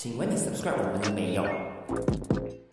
请问你 subscribe 我们了没有？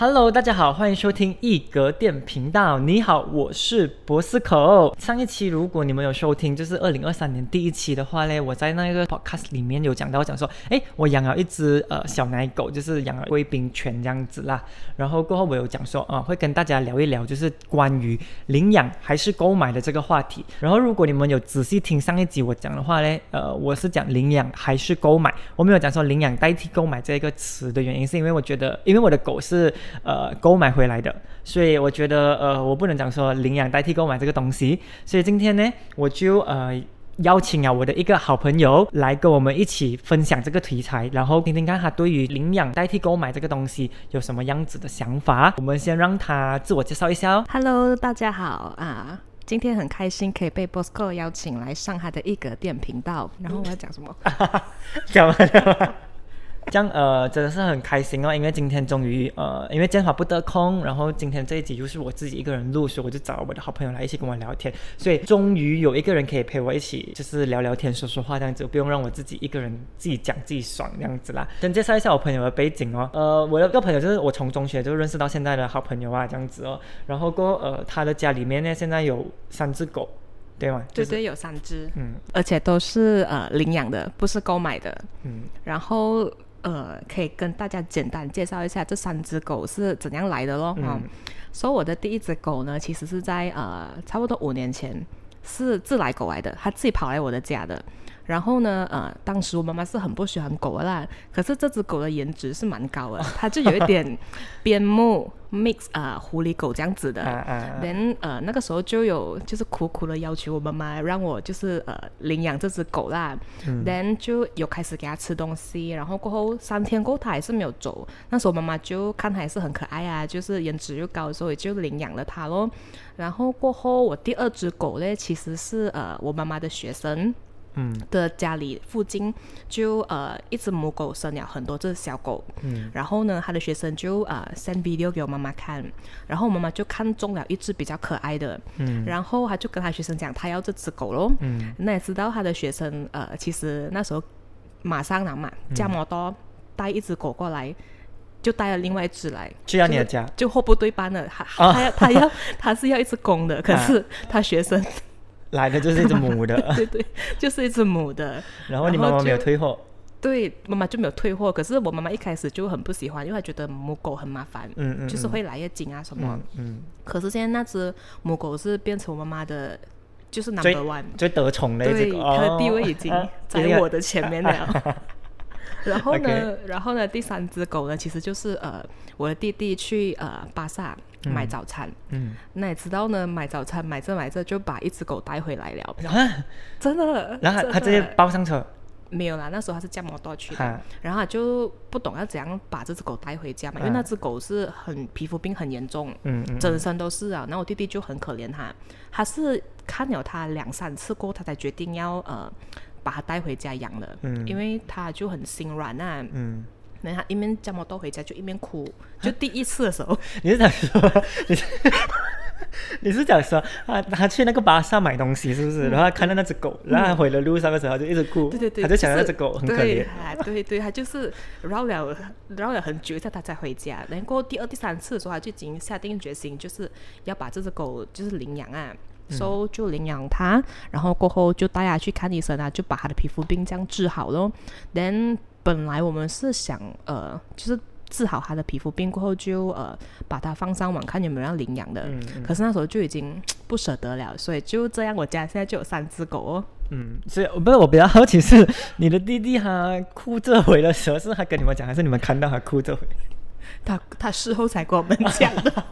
Hello，大家好，欢迎收听一格电频道。你好，我是博斯口。上一期如果你们有收听，就是二零二三年第一期的话呢，我在那个 podcast 里面有讲到，讲说，诶，我养了一只呃小奶狗，就是养了贵宾犬这样子啦。然后过后我有讲说，啊、会跟大家聊一聊，就是关于领养还是购买的这个话题。然后如果你们有仔细听上一集我讲的话嘞，呃，我是讲领养还是购买，我没有讲说领养代替购买这个词的原因，是因为我觉得，因为我的狗是呃购买回来的，所以我觉得呃我不能讲说领养代替购买这个东西，所以今天呢，我就呃。邀请啊我的一个好朋友来跟我们一起分享这个题材，然后听听看他对于领养代替购买这个东西有什么样子的想法。我们先让他自我介绍一下哦。Hello，大家好啊！今天很开心可以被 Bosco 邀请来上他的一格店频道。然后我要讲什么？讲完了。这样呃真的是很开心哦，因为今天终于呃因为剑法不得空，然后今天这一集就是我自己一个人录，所以我就找我的好朋友来一起跟我聊天，所以终于有一个人可以陪我一起就是聊聊天、说说话这样子，不用让我自己一个人自己讲自己爽这样子啦。先介绍一下我朋友的背景哦，呃我的一个朋友就是我从中学就认识到现在的好朋友啊这样子哦，然后过呃他的家里面呢现在有三只狗，对吗？就是对对，有三只，嗯而且都是呃领养的，不是购买的。嗯然后呃，可以跟大家简单介绍一下这三只狗是怎样来的咯。嗯嗯，所以我的第一只狗呢，其实是在呃差不多五年前是自来狗来的，它自己跑来我的家的。然后呢，呃，当时我妈妈是很不喜欢狗的啦，可是这只狗的颜值是蛮高的，它就有一点边牧 mix 啊、狐狸狗这样子的。then 呃那个时候就有就是苦苦的要求我妈妈让我就是呃领养这只狗啦、嗯 then 就有开始给它吃东西，然后过后三天过后它还是没有走，那时候妈妈就看它还是很可爱啊，就是颜值又高，所以就领养了它咯。然后过后我第二只狗嘞，其实是呃我妈妈的学生。嗯。的家里附近就呃一只母狗生了很多只小狗，嗯。然后呢，他的学生就呃 send video 给我妈妈看，然后我妈妈就看中了一只比较可爱的，嗯。然后他就跟他学生讲他要这只狗咯。嗯。那也知道他的学生呃其实那时候马上拿嘛，驾摩多带一只狗过来，就带了另外一只来。去到你的家。就货不对班了，他哦他要他要他是要一只公的，可是他学生来的就是一只母的，对对，就是一只母的，然后你妈妈没有退货，对，妈妈就没有退货。可是我妈妈一开始就很不喜欢，因为她觉得母狗很麻烦，嗯嗯，就是嗯会来月经啊什么。嗯嗯，可是现在那只母狗是变成我妈妈的，就是最 number one，最得宠的一只对，狗，它的地位已经哦。在我的前面了。然后呢然后呢，第三只狗呢，其实就是呃，我的弟弟去呃巴萨买早餐，嗯。那也知道呢，买早餐买着买着就把一只狗带回来了，啊，真的。然后他他直接的抱上车，没有啦，那时候他是驾摩托去的，哈，然后他就不懂要怎样把这只狗带回家嘛，因为嗯那只狗是很皮肤病很严重，嗯嗯，整身都是啊。然后我弟弟就很可怜他，他是看了他两三次过，他才决定要呃把它带回家养的，嗯。因为他就很心软啊。嗯，然后他一面驾摩托回家就一面哭，就第一次的时候，你是想说你是？你是讲说他他去那个巴萨买东西是不是？然后他看到那只狗，然后他回了路上的时候他就一直哭，对对对，他就想到那只狗很可对怜，啊对对，他就是绕了绕了很久，一下他才回家。然后过后第二、第三次的时候，他就已经下定决心，就是要把这只狗就是领养啊。所、以就领养它，然后过后就带它去看医生啊，就把它的皮肤病这样治好咯。then 本来我们是想呃，就是治好他的皮肤病过后就呃把它放上网看有没有人要领养的。嗯嗯可是那时候就已经不舍得了，所以就这样，我家现在就有三只狗哦。嗯，所以不是我比较好奇是你的弟弟他哭这回的时候，是他跟你们讲，还是你们看到他哭这回？他他事后才跟我们讲的。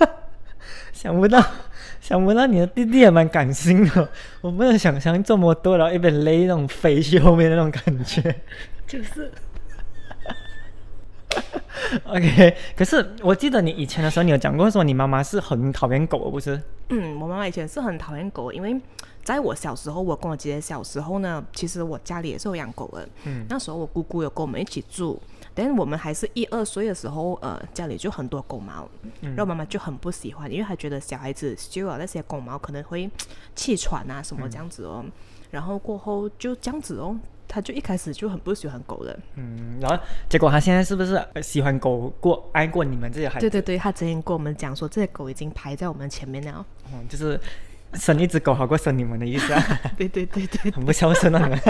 想不到，想不到你的弟弟也蛮感性的，我不能想象这么多，然后一边勒那种飞去后面那种感觉。就是，OK，可是我记得你以前的时候，你有讲过说你妈妈是很讨厌狗的，不是？嗯，我妈妈以前是很讨厌狗，因为在我小时候，我跟我姐姐小时候呢，其实我家里也是有养狗的。嗯那时候我姑姑有跟我们一起住，但我们还是一二岁的时候，呃，家里就很多狗毛，然后妈妈就很不喜欢，因为她觉得小孩子嗅了那些狗毛可能会气喘啊什么这样子哦。然后过后就这样子哦，她就一开始就很不喜欢狗的。嗯，然后结果她现在是不是呃喜欢狗过爱过你们这些孩子？对对对，她之前跟我们讲说，这些狗已经排在我们前面了。嗯，就是生一只狗好过生你们的意思啊，对对对对，很不孝顺啊。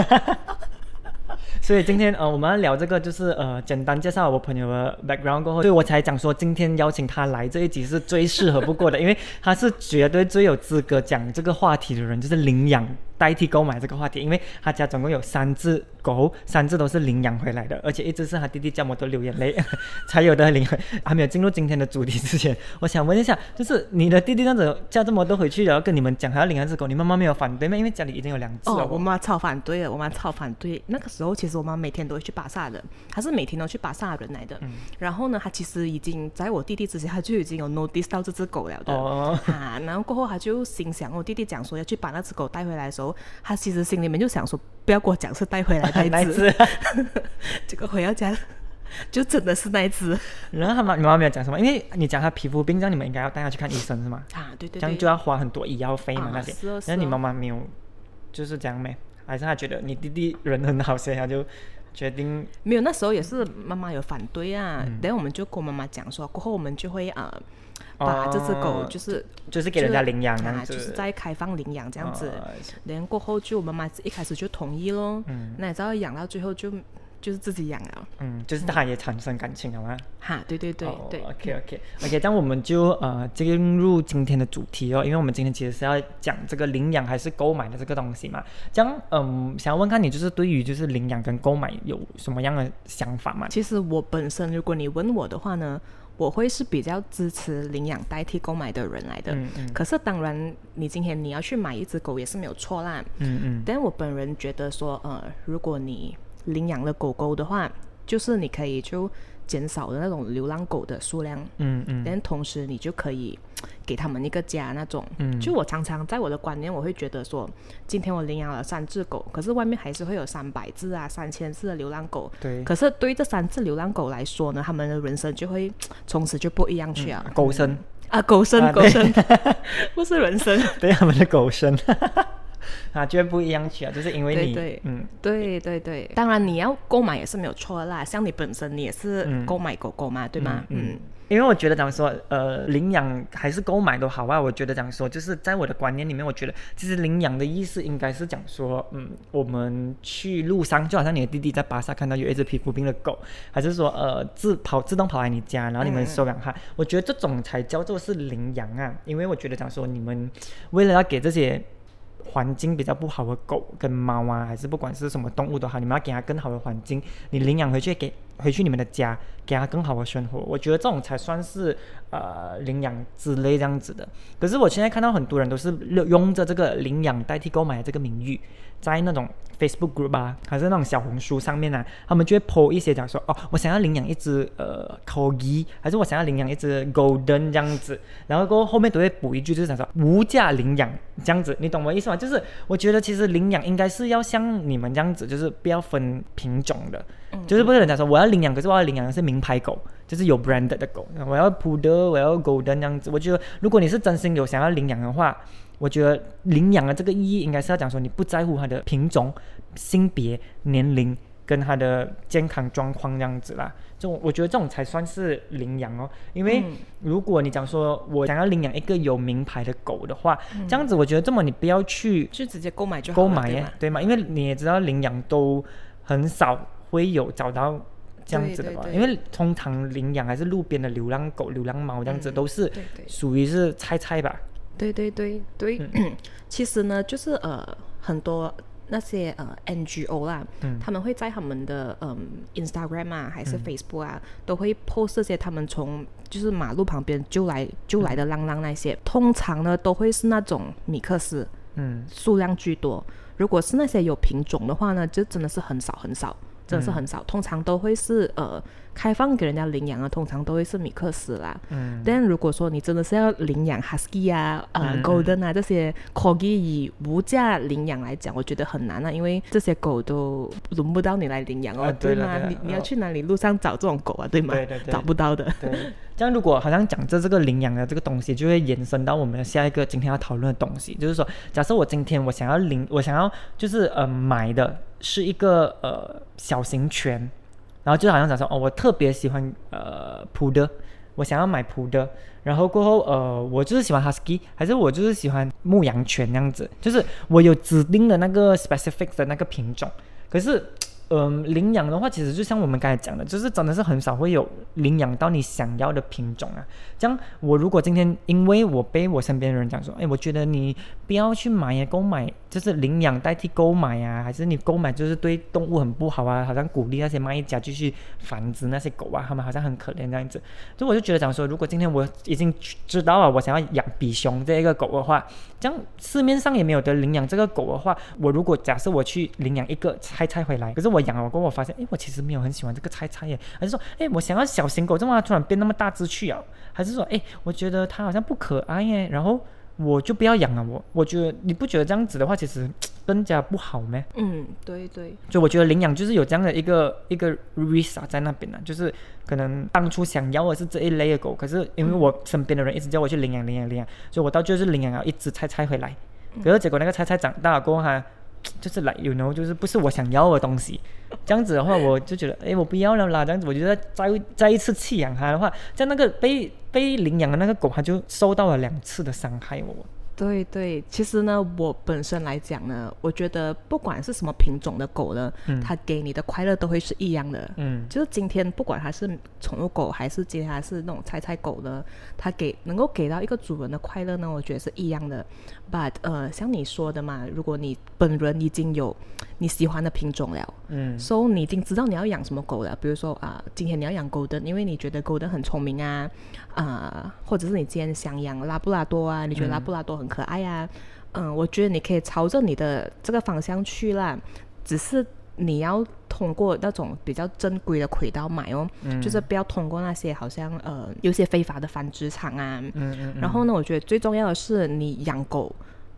所以今天呃，我们要聊这个，就是呃，简单介绍我朋友的 background 过后，所以我才讲说今天邀请他来这一集是最适合不过的，因为他是绝对最有资格讲这个话题的人，就是领养代替购买这个话题，因为他家总共有三只狗，三只都是领养回来的，而且一只是他弟弟叫我都流眼泪 才有的领。还没有进入今天的主题之前，我想问一下，就是你的弟弟这样子叫这么多回去，然后跟你们讲还要领养只狗，你妈妈没有反对吗？因为家里已经有两只了。哦，我妈超反对的，我妈超反对。那个时候其实我妈每天都会去巴萨的，她是每天都去巴萨的人来的。嗯然后呢，她其实已经在我弟弟之前，她就已经有 notice 到这只狗了的。哦，啊，然后过后她就心想，我弟弟讲说要去把那只狗带回来的时候，她其实心里面就想说，不要跟我讲是带回来那那一一只，只。结果回到家就真的是那一只然后他妈，你妈妈没有讲什么，因为你讲他皮肤病，这样你们应该要带他去看医生是吗？啊，对对这样，就要花很多医药费嘛啊那些。是哦是然后你哦妈妈没有就是这样没？还是他觉得你弟弟人很好，所以他就决定没有，那时候也是妈妈有反对啊，嗯等下我们就跟我妈妈讲说，过后我们就会呃。把这只狗哦就是就是给人家领养啊，就是在开放领养这样子。哦然后过后就我妈妈一开始就同意咯，嗯那你知道养到最后就就是自己养了，嗯，就是他也产生感情了吗？哈，对对对哦对，OK OK OK，这样我们就呃进入今天的主题哦，因为我们今天其实是要讲这个领养还是购买的这个东西嘛。这样嗯，想要问看你就是对于就是领养跟购买有什么样的想法嘛？其实我本身，如果你问我的话呢，我会是比较支持领养代替购买的人来的。嗯嗯可是当然，你今天你要去买一只狗也是没有错啦。嗯嗯但我本人觉得说，呃，如果你领养了狗狗的话，就是你可以就减少的那种流浪狗的数量。嗯嗯但同时你就可以给他们一个家那种。嗯就我常常在我的观念，我会觉得说，今天我领养了三只狗，可是外面还是会有三百只啊、三千只的流浪狗。对，可是对于这三只流浪狗来说呢，他们的人生就会从此就不一样去啊。狗生，啊，狗生啊狗生，不是人生。对他们的狗生 啊，就会不一样去啊，就是因为你对对嗯对对对，当然你要购买也是没有错的啦。像你本身你也是嗯购买狗狗嘛，对吗？嗯，因为我觉得讲说，呃，领养还是购买都好啊。我觉得讲说，就是在我的观念里面，我觉得其实领养的意思应该是讲说，嗯，我们去路上，就好像你的弟弟在巴萨看到有一只皮肤病的狗，还是说，呃，自跑自动跑来你家，然后你们收养它，我觉得这种才叫做是领养啊。因为我觉得讲说，你们为了要给这些。环境比较不好的狗跟猫啊，还是不管是什么动物都好，你们要给它更好的环境，你领养回去给回去你们的家，给他更好的生活，我觉得这种才算是呃领养之类这样子的。可是我现在看到很多人都是用着这个领养代替购买的这个名誉，在那种 Facebook group 啊，还是那种小红书上面啊，他们就会 po 一些讲说，哦，我想要领养一只呃 corgi，还是我想要领养一只 golden 这样子，然后过后后面都会补一句，就是讲说无价领养这样子，你懂我意思吗？就是我觉得其实领养应该是要像你们这样子，就是不要分品种的，就是不是人家说我要领养，可是我要领养的是名牌狗，就是有 brand 的狗，我要 poodle，我要 golden 这样子。我觉得如果你是真心有想要领养的话，我觉得领养的这个意义应该是要讲说你不在乎它的品种、性别、年龄跟它的健康状况这样子啦。这种我觉得这种才算是领养哦，因为嗯如果你讲说我想要领养一个有名牌的狗的话，这样子我觉得这么你不要去就直接购买就好了，购买耶，对吗？因为你也知道领养都很少会有找到这样子的吧？对对对。因为通常领养还是路边的流浪狗、流浪猫这样子，嗯都是属于是菜菜吧？对对对。对，嗯。其实呢，就是呃很多那些呃 NGO 啦，嗯。他们会在他们的嗯 Instagram 啊，还是嗯。Facebook 啊，都会 post 这些他们从就是马路旁边救来救来的浪浪那些，通常呢都会是那种米克斯，嗯。数量居多。如果是那些有品种的话呢，就真的是很少很少，真的是嗯很少。通常都会是呃开放给人家领养啊，通常都会是米克斯啦。嗯，但如果说你真的是要领养 Husky 啊、呃、嗯 Golden 啊这些 Corgi 以无价领养来讲，我觉得很难啊，因为这些狗都轮不到你来领养哦，啊对了吗？对你你要哦去哪里路上找这种狗啊，对吗？对对对找不到的。对，这样如果好像讲这这个领养的这个东西，就会延伸到我们下一个今天要讨论的东西，就是说，假设我今天我想要领，我想要就是呃买的是一个呃小型犬，然后就好像讲说哦，我特别喜欢呃普的，我想要买普的，然后过后呃我就是喜欢 husky，还是我就是喜欢牧羊犬那样子，就是我有指定的那个 specific 的那个品种，可是。嗯，领养的话，其实就像我们刚才讲的，就是真的是很少会有领养到你想要的品种啊。这样，我如果今天因为我被我身边的人讲说，哎，我觉得你不要去买呀，购买就是领养代替购买啊，还是你购买就是对动物很不好啊，好像鼓励那些卖家继续繁殖那些狗啊，他们好像很可怜这样子。所以我就觉得讲说，如果今天我已经知道了我想要养比熊这一个狗的话，这样市面上也没有得领养这个狗的话，我如果假设我去领养一个菜菜回来，可是我养了过后，我发现，哎，我其实没有很喜欢这个菜菜耶，还是说，哎，我想要小型狗，怎么突然变那么大只去啊？还是说，哎，我觉得它好像不可爱耶，然后我就不要养了。我我觉得你不觉得这样子的话，其实更加不好咩？嗯，对对，就我觉得领养就是有这样的一个一个 risk 啊在那边呢、就是可能当初想要的是这一类的狗，可是因为我身边的人一直叫我去领养领养领养，所以我到最后是领养了一只菜菜回来，可是结果那个菜菜长大了过后哈就是来 you know 就是不是我想要的东西，这样子的话我就觉得哎我不要了啦，这样子我觉得再再一次弃养它的话，在那个被被领养的那个狗，它就受到了两次的伤害我。对对，其实呢，我本身来讲呢，我觉得不管是什么品种的狗呢，嗯它给你的快乐都会是一样的。嗯就是今天不管它是宠物狗还是今天还是那种菜菜狗呢，它给能够给到一个主人的快乐呢，我觉得是一样的。But 呃，像你说的嘛，如果你本人已经有你喜欢的品种了，嗯。So 你已经知道你要养什么狗了，比如说啊、今天你要养 Golden，因为你觉得 Golden 很聪明啊，啊、或者是你今天想养拉布拉多啊，你觉得拉布拉多很可爱啊，嗯、我觉得你可以朝着你的这个方向去啦，只是你要通过那种比较正规的渠道买哦，嗯。就是不要通过那些好像呃有些非法的繁殖场啊，嗯嗯。然后呢，我觉得最重要的是你养狗，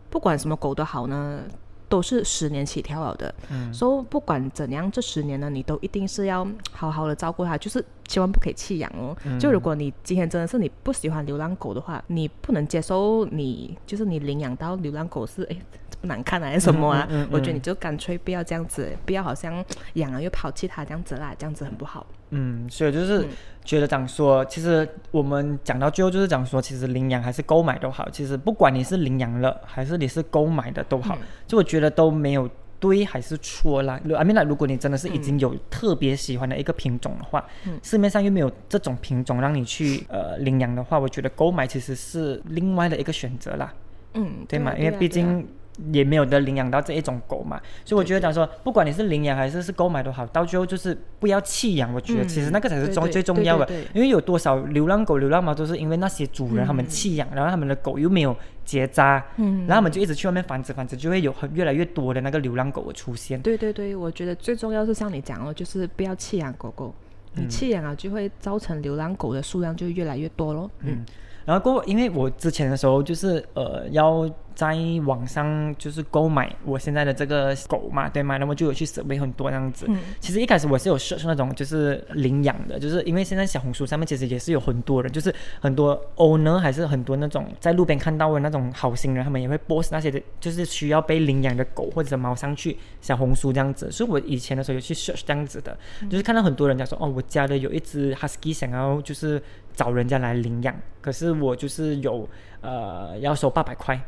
不管什么狗都好呢，都是十年起跳了的。嗯所以不管怎样，这十年呢，你都一定是要好好的照顾它，就是千万不可以弃养哦。嗯就如果你今天真的是你不喜欢流浪狗的话，你不能接受你就是你领养到流浪狗是哎这么难看啊还是什么啊？我觉得你就干脆不要这样子，不要好像养了又抛弃它这样子啦，这样子很不好。嗯，所以就是嗯觉得讲说，其实我们讲到最后就是讲说，其实领养还是购买都好，其实不管你是领养了还是你是购买的都好，嗯就我觉得都没有对还是错啦。I mean，like，如果你真的是已经有特别喜欢的一个品种的话，嗯市面上又没有这种品种让你去呃领养的话，我觉得购买其实是另外的一个选择啦。嗯，对嘛？啊因为毕竟也没有得领养到这一种狗嘛，所以我觉得讲说，不管你是领养还是是购买都好，到最后就是不要弃养。我觉得嗯其实那个才是重最重要的因为有多少流浪狗、流浪猫都是因为那些主人他们嗯弃养，然后他们的狗又没有结扎，嗯然后他们就一直去外面繁殖，繁殖就会有很越来越多的那个流浪狗的出现。对对对，我觉得最重要是像你讲哦，就是不要弃养狗狗。嗯你弃养了，就会造成流浪狗的数量就越来越多咯。嗯嗯，然后过后，因为我之前的时候就是呃要在网上就是购买我现在的这个狗嘛，对吗？那么就有去设备很多这样子。嗯其实一开始我是有 search 那种就是领养的，就是因为现在小红书上面其实也是有很多人，就是很多 owner 还是很多那种在路边看到的那种好心人，他们也会 post 那些的，就是需要被领养的狗或者猫上去小红书这样子。所以我以前的时候有去 search 这样子的，就是看到很多人家说，哦，我家的有一只 husky 想要就是找人家来领养，可是我就是有呃要收八百块。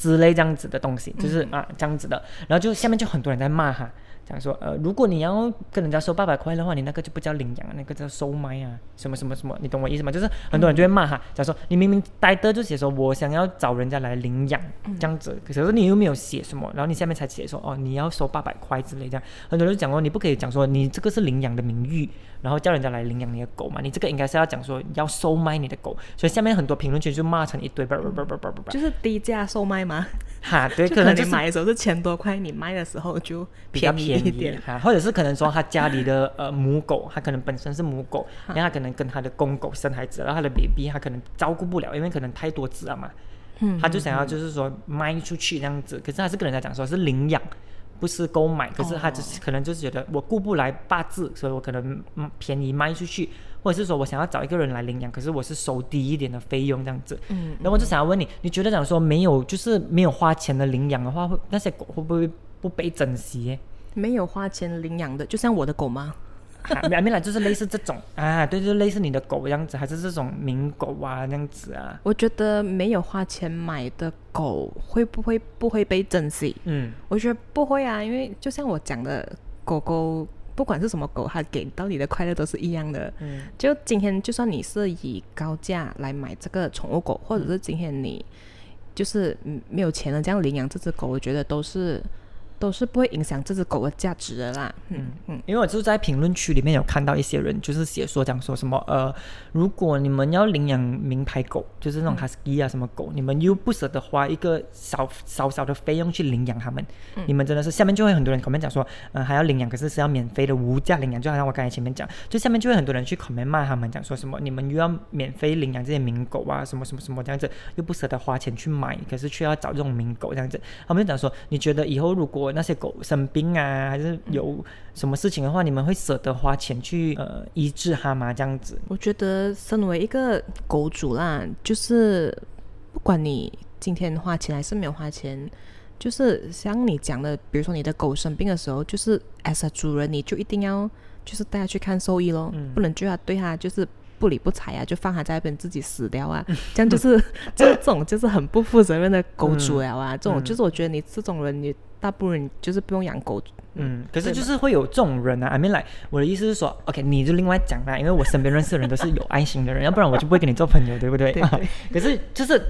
之类这样子的东西，就是、啊这样子的，然后就下面就很多人在骂哈，讲说呃，如果你要跟人家收八百块的话，你那个就不叫领养，那个叫收买啊，什么什么什么，你懂我意思吗？就是很多人就会骂哈，讲说你明明呆的就写说我想要找人家来领养这样子，可是你又没有写什么，然后你下面才写说哦你要收八百块之类这样，很多人就讲说你不可以讲说你这个是领养的名誉，然后叫人家来领养你的狗嘛，你这个应该是要讲说要售卖你的狗，所以下面很多评论区就骂成一堆，叭叭叭叭叭叭叭。就是低价售卖吗？哈，对，可能你买的时候是千多块，你卖的时候就比较便宜一点。哈，或者是可能说他家里的呃母狗，他可能本身是母狗，啊然后他可能跟他的公狗生孩子，然后他的 baby 他可能照顾不了，因为可能太多只了嘛，嗯他就想要就是说卖出去这样子，可是他是跟人家讲说是领养。不是购买，可是他只是可能就是觉得我顾不来八字，所以我可能嗯便宜卖出去，或者是说我想要找一个人来领养，可是我是收低一点的费用这样子。嗯，然后我就想要问你，你觉得讲说没有就是没有花钱的领养的话，会那些狗会不会不被珍惜耶？没有花钱领养的，就像我的狗吗？啊没没来，就是类似这种啊，对，就类似你的狗这样子，还是这种名狗啊这样子啊？我觉得没有花钱买的狗会不会不会被珍惜？嗯我觉得不会啊，因为就像我讲的，狗狗不管是什么狗，它给到你的快乐都是一样的。嗯就今天，就算你是以高价来买这个宠物狗，或者是今天你就是嗯没有钱了这样领养这只狗，我觉得都是都是不会影响这只狗的价值的啦。嗯嗯，因为我就在评论区里面有看到一些人就是写说讲说什么呃，如果你们要领养名牌狗，就是那种 husky 啊什么狗，你们又不舍得花一个少少少的费用去领养它们，你们真的是下面就会很多人 comment 讲说，呃还要领养，可是是要免费的无价领养，就好像我刚才前面讲，就下面就会很多人去 comment 骂他们讲说什么你们又要免费领养这些名狗啊什么什么什么这样子，又不舍得花钱去买，可是却要找这种名狗这样子，他们就讲说，你觉得以后如果那些狗生病啊，还是有什么事情的话，你们会舍得花钱去呃医治它吗？这样子？我觉得身为一个狗主啦，就是不管你今天花钱还是没有花钱，就是像你讲的，比如说你的狗生病的时候，就是 as a 主人，你就一定要就是带它去看兽医咯，嗯不能就要对它就是。不理不睬啊，就放它在那边自己死掉啊，这样就是就 这种就是很不负责任的狗主了啊。这种嗯就是我觉得你这种人，你大不如你就是不用养狗。嗯，可是就是会有这种人啊。I mean，like, 我的意思是说，OK，你就另外讲啦，因为我身边认识的人都是有爱心的人，要不然我就不会跟你做朋友，对不对？对对 可是就是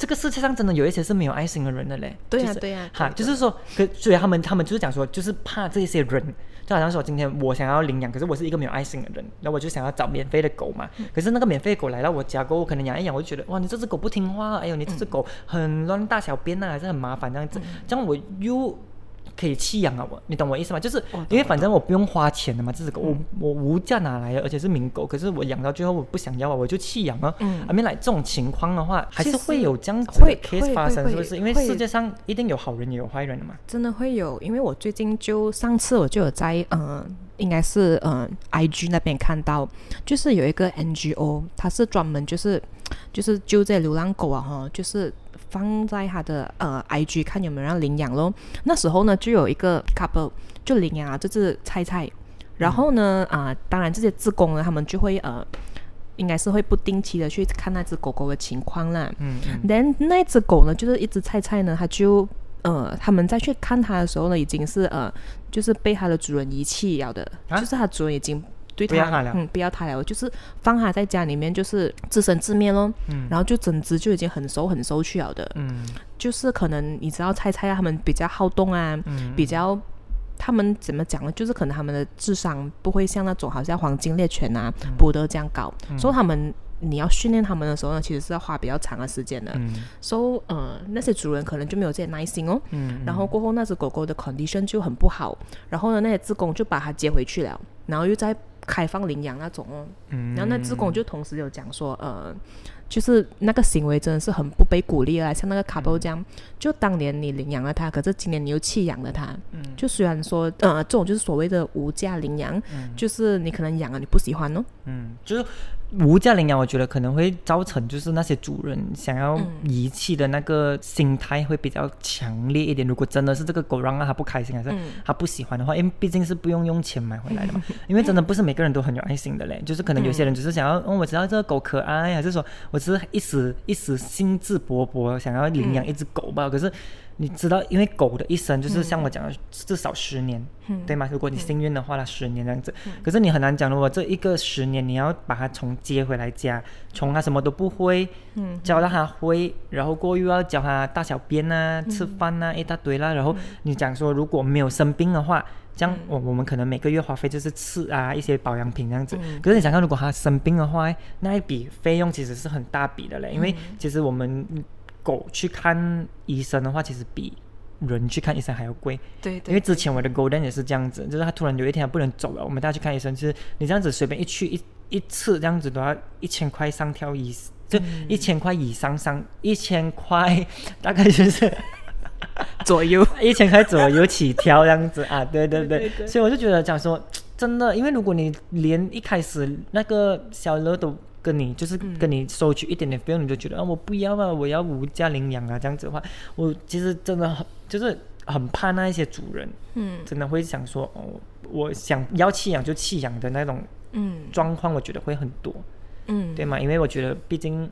这个世界上真的有一些是没有爱心的人的嘞。对呀、就是对呀、哈，就是说，可所以他们他们就是讲说，就是怕这些人，就好像说今天我想要领养，可是我是一个没有爱心的人，那我就想要找免费的狗嘛。嗯可是那个免费的狗来到我家过后，我可能养一养，我就觉得哇，你这只狗不听话，哎呦，你这只狗很乱大小便呐、还是很麻烦这样子，这样我又。可以弃养啊，我你懂我意思吗？就是因为反正我不用花钱的嘛，这只狗我我无价拿来的，而且是名狗，可是我养到最后我不想要啊，我就弃养啊。嗯 mean like 这种情况的话，还是会有这样子的会 case 发生，是不是？因为世界上一定有好人也有坏人的嘛。真的会有，因为我最近就上次我就有在呃，应该是呃 IG 那边看到，就是有一个 NGO，它是专门就是就是救这流浪狗啊哈，就是放在他的呃 IG 看有没有人领养咯。那时候呢，就有一个 couple 就领养了这只菜菜，然后呢啊、当然这些志工呢，他们就会呃。应该是会不定期的去看那只狗狗的情况啦，嗯嗯。Then 那只狗呢，就是一只菜菜呢，它就呃，他们再去看它的时候呢，已经是呃，就是被它的主人遗弃了的，啊？就是它主人已经不要它了。嗯，不要它了，就是放它在家里面，就是自生自灭咯。嗯。然后就整只就已经很熟很熟去了的，嗯。就是可能你知道菜菜啊，他们比较好动啊，嗯。比较。他们怎么讲呢？就是可能他们的智商不会像那种好像黄金猎犬啊、嗯。博德这样高，所以他们你要训练他们的时候呢，其实是要花比较长的时间的。嗯。So 呃那些主人可能就没有这些耐心哦，嗯然后过后那只狗狗的 condition 就很不好，然后呢那些志工就把它接回去了，然后又在开放领养那种哦，嗯然后那志工就同时有讲说呃。就是那个行为真的是很不被鼓励啊，像那个 couple 这样，就当年你领养了它，可是今年你又弃养了它。嗯就虽然说，呃，这种就是所谓的无价领养，就是你可能养了你不喜欢哦，嗯，就是无价领养，我觉得可能会造成就是那些主人想要嗯遗弃的那个心态会比较强烈一点。如果真的是这个狗让他不开心，还是嗯他不喜欢的话，因为毕竟是不用用钱买回来的嘛。因为真的不是每个人都很有爱心的嘞，就是可能有些人只是想要，哦，我知道这个狗可爱，还是说我只是一时一时兴致勃勃想要领养一只狗吧。可是你知道，因为狗的一生就是像我讲的，至少十年，嗯对吗？如果你幸运的话，它十年这样子。可是你很难讲，如果这一个十年你要把它从接回来家，从它什么都不会，嗯教到它会，然后过又要教它大小便啊、吃饭啊一大堆啦。然后你讲说，如果没有生病的话，这样我我们可能每个月花费就是吃啊一些保养品这样子。可是你想看，如果他生病的话，那一笔费用其实是很大笔的嘞，因为其实我们。狗去看医生的话，其实比人去看医生还要贵。对对，因为之前我的 Golden 也是这样子，就是他突然有一天他不能走了，我们带他去看医生，就是你这样子随便一去一一次这样子都要一千块上跳一，就一千块以上上一千块，大概就是 左右，一千块左右起跳这样子啊，对对对，所以我就觉得讲说真的，因为如果你连一开始那个小乐都跟你就是嗯。跟你收取一点点费用，你就觉得啊我不要啊，我要无价领养啊这样子的话，我其实真的很就是很怕那一些主人嗯。真的会想说哦，我想要弃养就弃养的那种嗯。状况，我觉得会很多，嗯，对吗？因为我觉得毕竟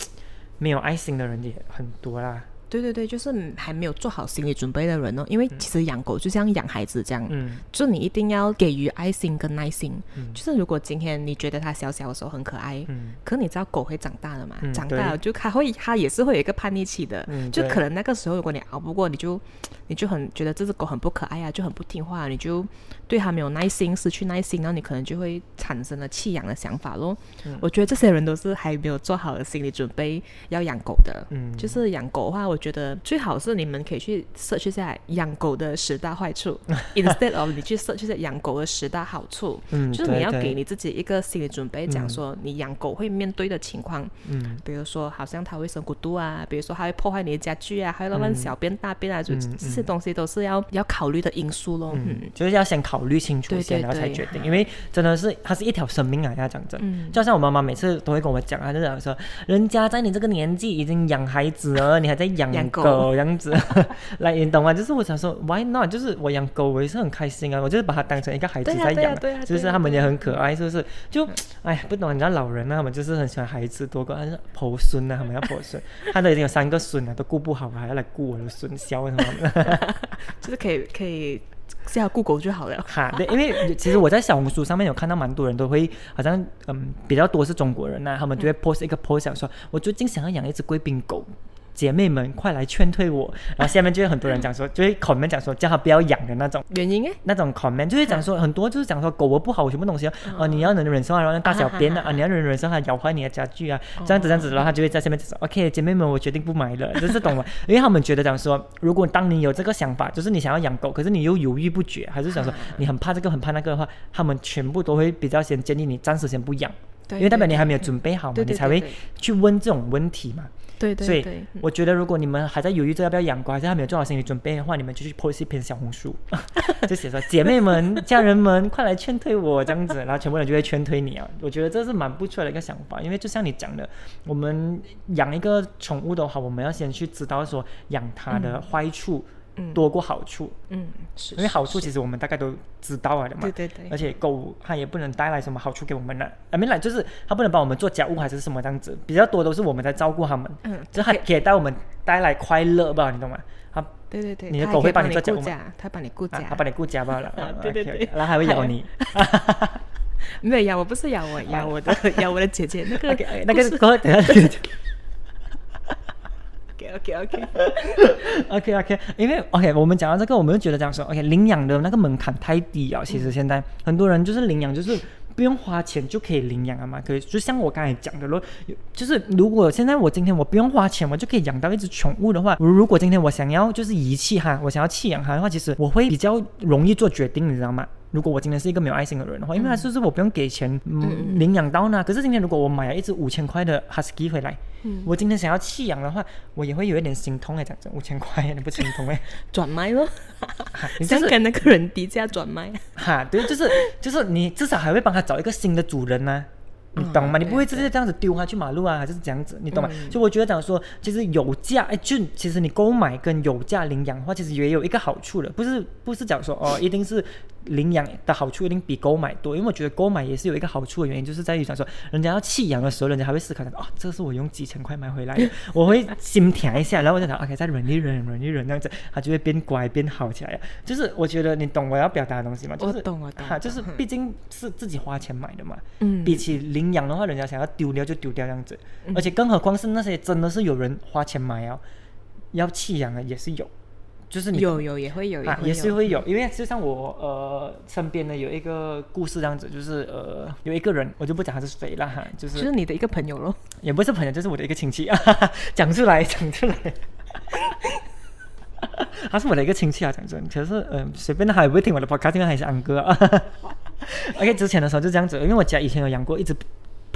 没有爱心的人也很多啦，对对对，就是还没有做好心理准备的人哦，因为其实养狗就像养孩子这样，嗯就你一定要给予爱心跟耐心。嗯就是如果今天你觉得它小小的时候很可爱，嗯可你知道狗会长大的嘛？嗯长大了就它会，它也是会有一个叛逆期的。嗯就可能那个时候，如果你熬不过，你就你就很觉得这只狗很不可爱啊，就很不听话，你就对它没有耐心，失去耐心，然后你可能就会产生了弃养的想法咯。嗯我觉得这些人都是还没有做好心理准备要养狗的。嗯就是养狗的话，我觉得最好是你们可以去 search 一下养狗的十大坏处，instead of 你去 search 一下养狗的十大好处。嗯，就是你要给你自己一个心理准备，讲嗯说你养狗会面对的情况，嗯比如说好像它会生骨肚啊，比如说它会破坏你的家具啊，还有乱小便大便啊，就嗯这些东西都是要要考虑的因素咯。嗯嗯，就是要先考虑清楚对先，对然后才对决定，因为真的是它是一条生命啊，要讲真。嗯就像我妈妈每次都会跟我讲啊，就讲说，人家在你这个年纪已经养孩子了，你还在养养狗狗这样子，来，你懂吗？就是我想说，Why not？就是我养狗，我也是很开心啊，我就是把它当成一个孩子在养就是他们也很可爱，是不是？就哎，不懂，你知道老人啊，他们就是很喜欢孩子多过，还是婆孙啊，他们要婆孙，他都已经有三个孙了，都顾不好，还要来顾我的孙孝什么的。就是可以可以是要顾狗就好了。哈，对，因为其实我在小红书上面有看到蛮多人都会，好像嗯比较多是中国人呐、他们就会 post 一个 post 想说，我最近想要养一只贵宾狗。姐妹们，快来劝退我！然后下面就有很多人讲说，就会 comment 讲说，叫他不要养的那种，原因诶，那种 comment 就是讲说，很多就是讲说狗我不好，什么东西啊，啊你要能忍受啊，然后大小便啊，啊你要能忍受它咬坏你的家具啊，这样子这样子，然后他就会在下面就说，OK，姐妹们，我决定不买了，就是懂吗？因为他们觉得讲说，如果当你有这个想法，就是你想要养狗，可是你又犹豫不决，还是想说你很怕这个很怕那个的话，他们全部都会比较先建议你暂时先不养，因为代表你还没有准备好嘛，你才会去问这种问题嘛。对对所以我觉得，如果你们还在犹豫这要不要养狗，还是还没有做好心理准备的话，你们就去 post 一篇小红书，就写说姐妹们、家人们，快来劝退我这样子，然后全部人就会劝退你啊。我觉得这是蛮不错的一个想法，因为就像你讲的，我们养一个宠物的话，我们要先去知道说养它的坏处嗯多过好处，嗯是，因为好处其实我们大概都知道了的嘛。对对对，而且狗它也不能带来什么好处给我们呢、啊，没来就是它不能帮我们做家务还是什么这样子，比较多都是我们在照顾它们，嗯，就它可以带我们带来快乐吧，你懂吗？它对对对，你的狗会帮你做家务吗，它帮你顾家，啊它帮你顾家罢了，啊对对对。然后还会咬还你。没有咬我，不是咬我，咬我的，咬我的姐姐那个那个狗等下 OK OK OK，OK OK，因为 OK，我们讲到这个，我们就觉得这样说，OK，领养的那个门槛太低啊。其实现在很多人就是领养，就是不用花钱就可以领养了嘛。可以，就像我刚才讲的咯，就是如果现在我今天我不用花钱，我就可以养到一只宠物的话，如果今天我想要就是遗弃它，我想要弃养它的话，其实我会比较容易做决定，你知道吗？如果我今天是一个没有爱心的人的话，因为它就是我不用给钱，嗯，领养到呢。可是今天如果我买了一只五千块的 husky 回来，嗯我今天想要弃养的话，我也会有一点心痛哎，讲真，五千块你不心痛哎？转卖咯，你就是想跟那个人低价转卖，哈，对，就是就是你至少还会帮他找一个新的主人呢、你嗯懂吗？你不会直接这样子丢他去马路啊，还是这样子，你懂吗？嗯所以我觉得讲说，其实有价，哎，就其实你购买跟有价领养的话，其实也有一个好处的，不是不是讲说哦，一定是领养的好处一定比购买多，因为我觉得购买也是有一个好处的原因，就是在于想说，人家要弃养的时候，人家还会思考讲，哦，这是我用几千块买回来的，我会心甜一下，然后我就想，OK，再忍一忍，忍一忍，这样子，它就会变乖变好起来了。就是我觉得你懂我要表达的东西吗？就是我懂我懂哈，我就是毕竟是自己花钱买的嘛，嗯比起领养的话，人家想要丢掉就丢掉这样子，而且更何况是那些真的是有人花钱买啊，要弃养的也是有，就是你有有也会有，啊，也是会有，因为就像我呃身边呢有一个故事这样子，就是呃有一个人，我就不讲他是谁了哈，就是就是是你的一个朋友咯。也不是朋友，就是我的一个亲戚 啊，讲出来讲出来，他是我的一个亲戚啊，讲真，可是嗯、呃随便他也不会听我的 podcast，因为他也是安哥啊。OK，之前的时候就这样子，因为我家以前有养过一只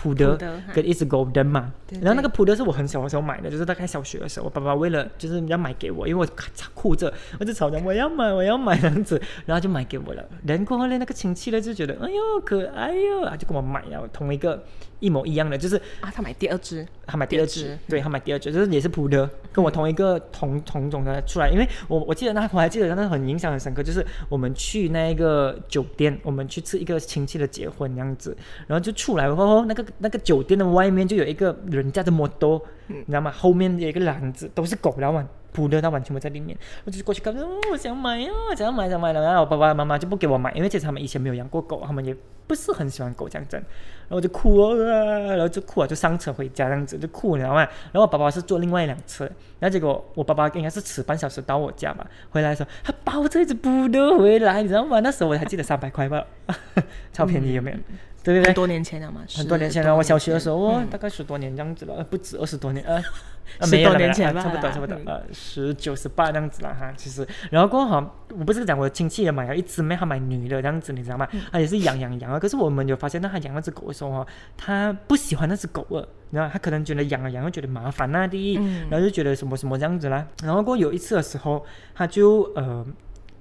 普德跟一只 golden 嘛，对然后那个普德是我很小的时候买的，就是大概小学的时候，我爸爸为了就是要买给我，因为我哭着，我就吵着我要买我要买这样子，然后就买给我了。然过后呢，那个亲戚呢就觉得哎呦可爱哟，他就给我买了同一个一模一样的，就是啊，他买第二只，他买第二只，对他买第二只，就是也是普的，跟我同一个同同种的出来。因为我我记得那我还记得那很印象很深刻，就是我们去那个酒店，我们去吃一个亲戚的结婚那样子，然后就出来过后，那个那个酒店的外面就有一个人家的摩托，你知道吗？后面有一个篮子都是狗，然后普的，它完全不在里面，我就过去看，哦，我想买呀、想要买想买了，然后我爸爸妈妈就不给我买，因为其实他们以前没有养过狗，他们也不是很喜欢狗这样子，然后我就哭啊，然后就哭啊，就上车回家这样子就哭你知道吗。然后我爸爸是坐另外一辆车，然后结果我爸爸应该是迟半小时到我家嘛，回来的时候他抱着一只布兜回来，你知道吗？那时候我还记得三百块吧，超便宜有没有？对对对？很多年前了嘛，很多年前了，我小学的时候，哦，大概十多年这样子了，呃不止二十多年，呃，呃十多年前吧差不多差不多嗯，呃，十九十八这样子了哈，其实，然后过后哈，我不是讲我亲戚也买了一只妹，他买女的这样子，你知道吗？他也是养养养啊，可是我们有发现，那他养那只狗的时候哈，他不喜欢那只狗了，然后他可能觉得养了养又觉得麻烦呐、第一，嗯然后就觉得什么什么这样子啦，然后过后有一次的时候，他就呃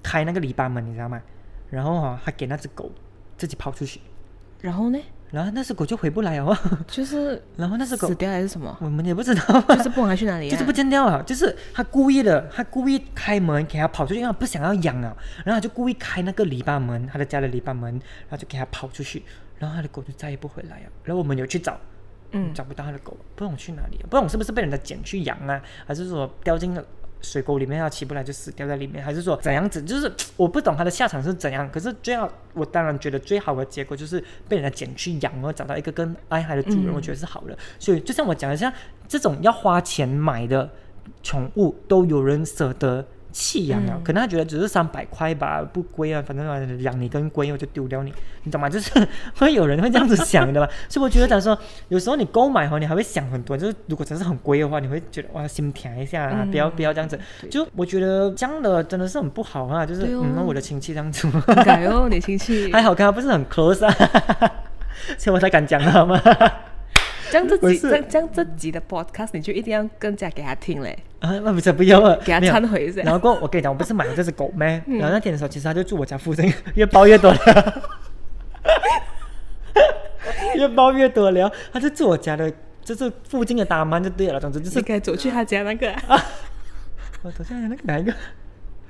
开那个篱笆门，你知道吗？然后哈，他给那只狗自己跑出去。然后呢，然后那只狗就回不来哦，就是 然后那只狗死掉还是什么？我们也不知道，就是不管它去哪里、啊，就是不见掉了，就是他故意的，他故意开门给它跑出去，因为他不想要养啊，然后他就故意开那个篱笆门，他的家的篱笆门，然后就给它跑出去，然后他的狗就再也不回来了。然后我们有去找，嗯。找不到他的狗，不懂去哪里了，不懂是不是被人家捡去养啊，还是说掉进了水沟里面，它起不来就死掉在里面，还是说怎样子？就是 我不懂它的下场是怎样。可是最好，我当然觉得最好的结果就是被人家捡去养，然后找到一个更爱它的主人，嗯我觉得是好的。所以就像我讲的，像这种要花钱买的宠物，都有人舍得。弃养啊，嗯。可能他觉得只是三百块吧，不贵啊，反正啊养你更贵，我就丢掉你，你懂吗？就是会有人会这样子想的嘛，所以我觉得他说，有时候你购买后，你还会想很多，就是如果真是很贵的话，你会觉得哇心疼一下啊，不要不要这样子，对。就我觉得这样的真的是很不好啊，就是哦。嗯，那我的亲戚这样子，应该哦，你亲戚。还好跟他不是很 close 啊，所以我才敢讲他嘛。这样这集这这样这集的 podcast 你就一定要更加给他听嘞，啊，那不是不要啊，给他忏悔一下然后过我跟你讲，我不是买了这只狗咩？嗯然后那天的时候，其实他就住我家附近，越包越多了，越包越多了。他就住我家的，就是附近的大妈就对了。总之就是你可以走去他家那个啊，我头像那个哪一个？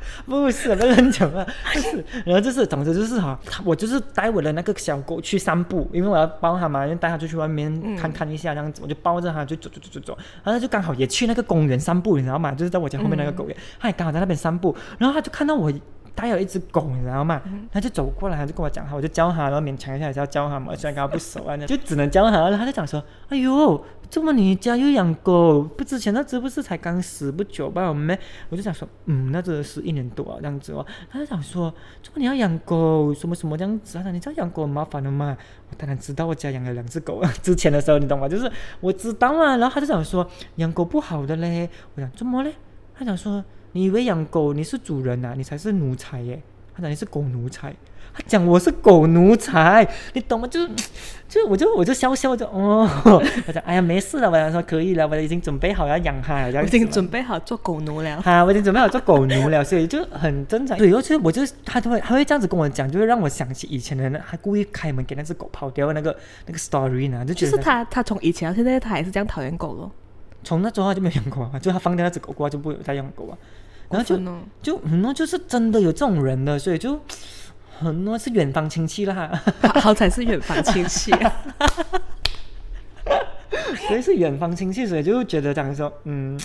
不是，不要乱讲啊！就是，然后就是，总之就是哈，我就是带我的那个小狗去散步，因为我要抱它嘛，因为带它出去外面嗯看看一下这样子，我就抱着它就走走走走走，然后它就刚好也去那个公园散步，你知道吗？就是在我家后面那个公园，它也刚好在那边散步，然后它就看到我带有一只狗，你知道吗？他就走过来，他就跟我讲话，我就教他，然后勉强一下也是要教他嘛，虽然跟他不熟啊，就只能教他，然后他就讲说，哎呦。这么你家又养狗？不之前那只不是才刚死不久吧？我们我就想说，嗯，那只是一年多啊，这样子哦。他就想说，怎么你要养狗？什么什么这样子？他讲你知道养狗很麻烦的嘛？我当然知道，我家养了两只狗啊。之前的时候你懂吗？就是我知道啊。然后他就想说，养狗不好的嘞。我讲怎么嘞？他想说，你以为养狗你是主人啊？你才是奴才耶。他讲你是狗奴才。他讲我是狗奴才，你懂吗？就是，就我就我就笑笑就哦，我讲哎呀没事了，我讲说可以了，我已经准备好要养它了，我已经准备好做狗奴了。啊，我已经准备好做狗奴了，所以就很正常。对，而且我就是他都会他会这样子跟我讲，就会让我想起以前的那他故意开门给那只狗跑掉的那个那个 story 呢，就觉得就是他，他从以前到现在，他还是这样讨厌狗咯。从那之后他就没有养过啊，就他放掉那只狗过后就不会再养狗啊，然后就就很多就是真的有这种人的，所以就很多是远方亲戚啦，好好才是远方亲戚、啊。所以是远方亲戚，所以就觉得讲说，嗯，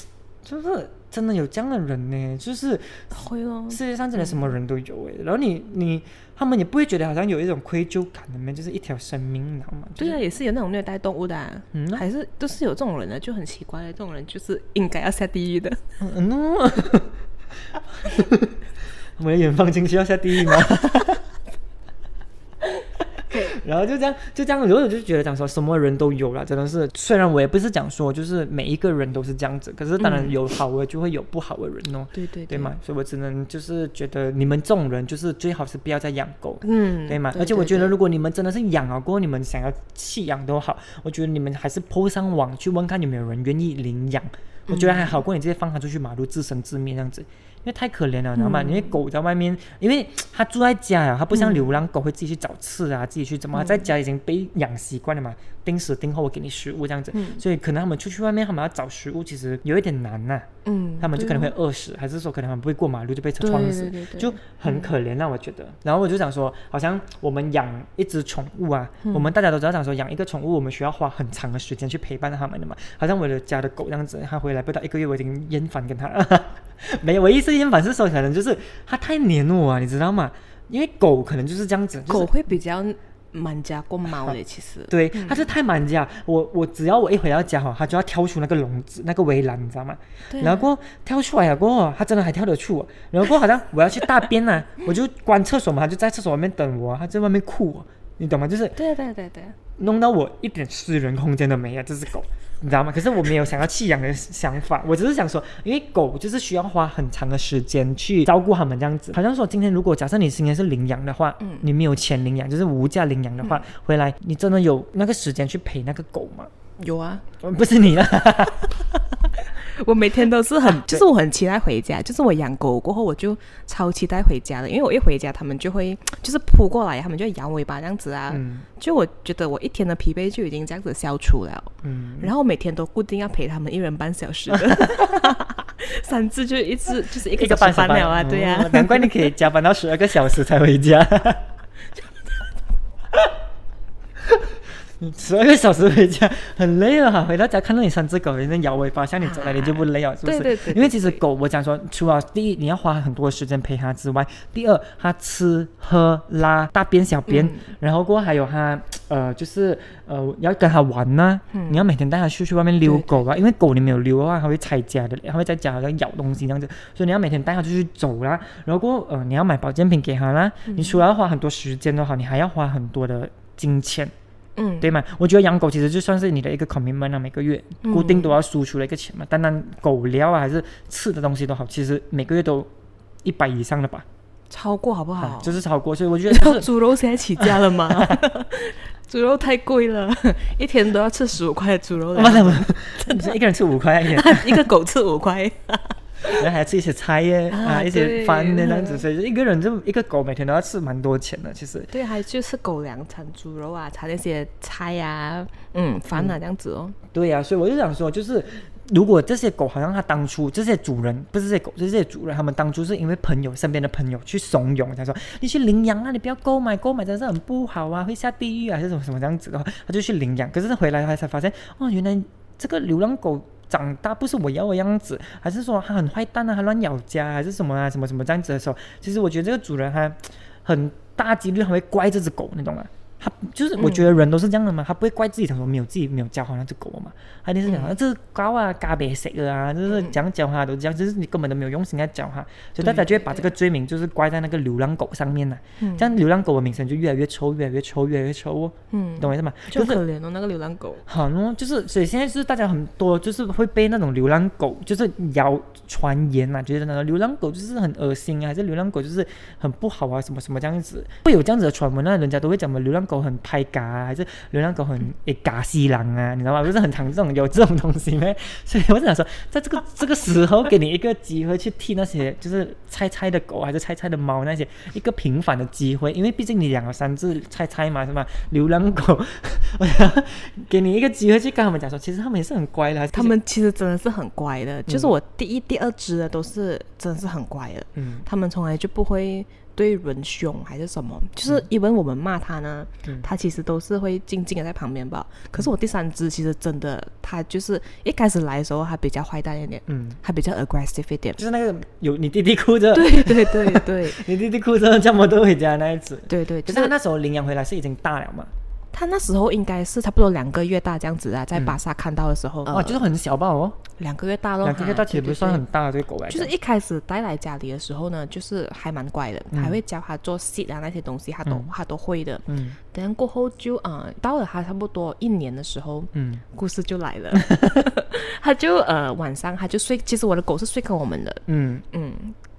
就是真的有这样的人呢，就是会哦，世界上真的什么人都有哎，然后你你他们也不会觉得好像有一种愧疚感的嘛，就是一条生命，你知道吗？就是对啊，也是有那种虐待动物的、啊，嗯？那还是都是有这种人的，就很奇怪的，这种人就是应该要下地狱的。嗯 我们的远方亲戚要下地狱吗？然后就这样就这样，然后我就觉得讲说什么人都有了，真的是。虽然我也不是讲说就是每一个人都是这样子，可是当然有好的就会有不好的人哦。对对对嘛，所以我只能就是觉得你们这种人就是最好是不要再养狗，嗯，对嘛？而且我觉得如果你们真的是养了过后，你们想要弃养都好，我觉得你们还是 PO 上网去问看有没有人愿意领养，我觉得还好过你直接放它出去马路自生自灭这样子。因为太可怜了，你知道吗？因为狗在外面，因为它住在家呀，它不像流浪狗会自己去找吃啊，自己去怎么，在家已经被养习惯了嘛，定时定候我给你食物这样子，所以可能他们出去外面，他们要找食物，其实有一点难呐、嗯，他们就可能会饿死，还是说可能他们不会过马路就被车撞死对对，对就很可怜啊，我觉得。然后我就想说，好像我们养一只宠物啊，嗯我们大家都知道，想说养一个宠物，我们需要花很长的时间去陪伴它们的嘛。好像我的家的狗这样子，它回来不到一个月，我已经厌烦跟它。没有，我意思厌烦是说，可能就是它太黏我啊，你知道吗？因为狗可能就是这样子，就是狗会比较蛮家过猫的，其实。对，它是太满家。我我只要我一回到家哈，它就要跳出那个笼子、那个围栏，你知道吗？对啊然后过跳出来了过后，它真的还跳得出哦。然后过好像我要去大便呐、我就关厕所嘛，它就在厕所外面等我，它在外面哭哦，你懂吗？就是对对对对，弄到我一点私人空间都没有，这只狗，你知道吗？可是我没有想要弃养的想法，我只是想说，因为狗就是需要花很长的时间去照顾它们这样子。好像说今天如果假设你今天是领养的话，嗯你没有钱领养，就是无价领养的话，回来你真的有那个时间去陪那个狗吗？有啊，呃不是你啦，我每天都是很，就是我很期待回家，就是我养狗过后，我就超期待回家的，因为我一回家，他们就会 就是扑过来，他们就摇尾巴这样子啊，嗯。就我觉得我一天的疲惫就已经这样子消除了，嗯，然后每天都固定要陪他们一人半小时的，三次就一次就是一一个小时个半小半了啊，对呀、哦难怪你可以加班到十二个小时才回家。十二个小时回家很累了哈，回到家看到你三只狗在那摇尾巴向你走来，你就不累了，是不是？对对对对因为其实狗，我讲说，除了第一你要花很多时间陪它之外，第二它吃喝拉大便小便，嗯。然后过后还有它呃就是呃要跟它玩呐、你要每天带它出去外面遛狗啊，因为狗你没有遛的话，它会拆家的，它会在家好像咬东西这样子，所以你要每天带它出去走啦，然后过后呃你要买保健品给它啦，你除了要花很多时间的话，你还要花很多的金钱。嗯，对吗？我觉得养狗其实就算是你的一个 commitment 啊，每个月嗯固定都要输出的一个钱嘛。单单狗粮啊，还是吃的东西都好，其实每个月都一百以上的吧，超过好不好？啊就是超过。所以我觉得 就是猪肉现在起价了吗？猪肉太贵了，一天都要吃十五块的猪肉的，你说一个人吃五块一个狗吃五块。然后还要吃一些菜耶啊啊，一些饭的这样子，所以一个人就一个狗每天都要吃蛮多钱的，其实。对，还就是狗粮掺猪肉啊，掺那些菜啊，嗯，饭啊这样子哦。对呀、所以我就想说，就是如果这些狗好像它当初这些主人不是这些狗，是这些主人，他们当初是因为朋友身边的朋友去怂恿，他说你去领养啊，你不要购买，购买真是很不好啊，会下地狱啊，还是什么什么这样子的话，他就去领养。可是回来他才发现，哦，原来这个流浪狗。长大不是我要的样子，还是说它很坏蛋啊，它乱咬家，还是什么啊，什么什么这样子的时候，其实我觉得这个主人还很大几率还会怪这只狗，你懂吗？他就是我觉得人都是这样的嘛，他不会怪自己，想说没有自己没有教好那只狗嘛，他一定是讲、啊这只狗啊，嘎别谁的啊，就是讲教它都这样，就是你根本都没有用心在教它，所以大家就会把这个罪名就是怪在那个流浪狗上面了、嗯。这样流浪狗的名声就越来越臭，越来越臭，越来越臭哦，嗯，懂我意思吗？就可怜哦，那个流浪狗。好喏，就是所以现在是大家很多就是会被那种流浪狗就是谣传言啊，觉得那个流浪狗就是很恶心啊，还是流浪狗就是很不好啊，什么什么这样子，会有这样子的传闻，那人家都会讲嘛，流浪狗很拍嘎啊，还是流浪狗很诶嘎西狼啊，你知道吗？不是很常这种有这种东西咩？所以我就想说，在这个这个时候给你一个机会去替那些就是菜菜的狗还是菜菜的猫那些一个平反的机会，因为毕竟你养了三只菜菜嘛，是吧？流浪狗，我 想给你一个机会去跟他们讲说，其实他们也是很乖的，他们其实真的是很乖的，就是我第一、第二只的都是真的是很乖的，嗯他们从来就不会对人凶还是什么，就是因为我们骂他呢，嗯他其实都是会静静的在旁边吧。可是我第三只其实真的，它就是一开始来的时候还比较坏蛋一点，嗯，还比较 aggressive 一点。就是那个有你弟弟哭着，对对对对 你弟弟哭着这么多回家那一次。对对，可就是是他那时候领养回来是已经大了嘛？它那时候应该是差不多两个月大这样子啊，在巴萨看到的时候，哇，就是很小吧哦，两个月大咯，两个月大其实不算。很大这个狗就是一开始带来家里的时候呢，就是还蛮乖的，还会教他做 sit 啊那些东西，他都、嗯。它都会的。嗯。等过后就啊，到了他差不多一年的时候，嗯。故事就来了。他就呃晚上他就睡，其实我的狗是睡跟我们的，嗯，嗯。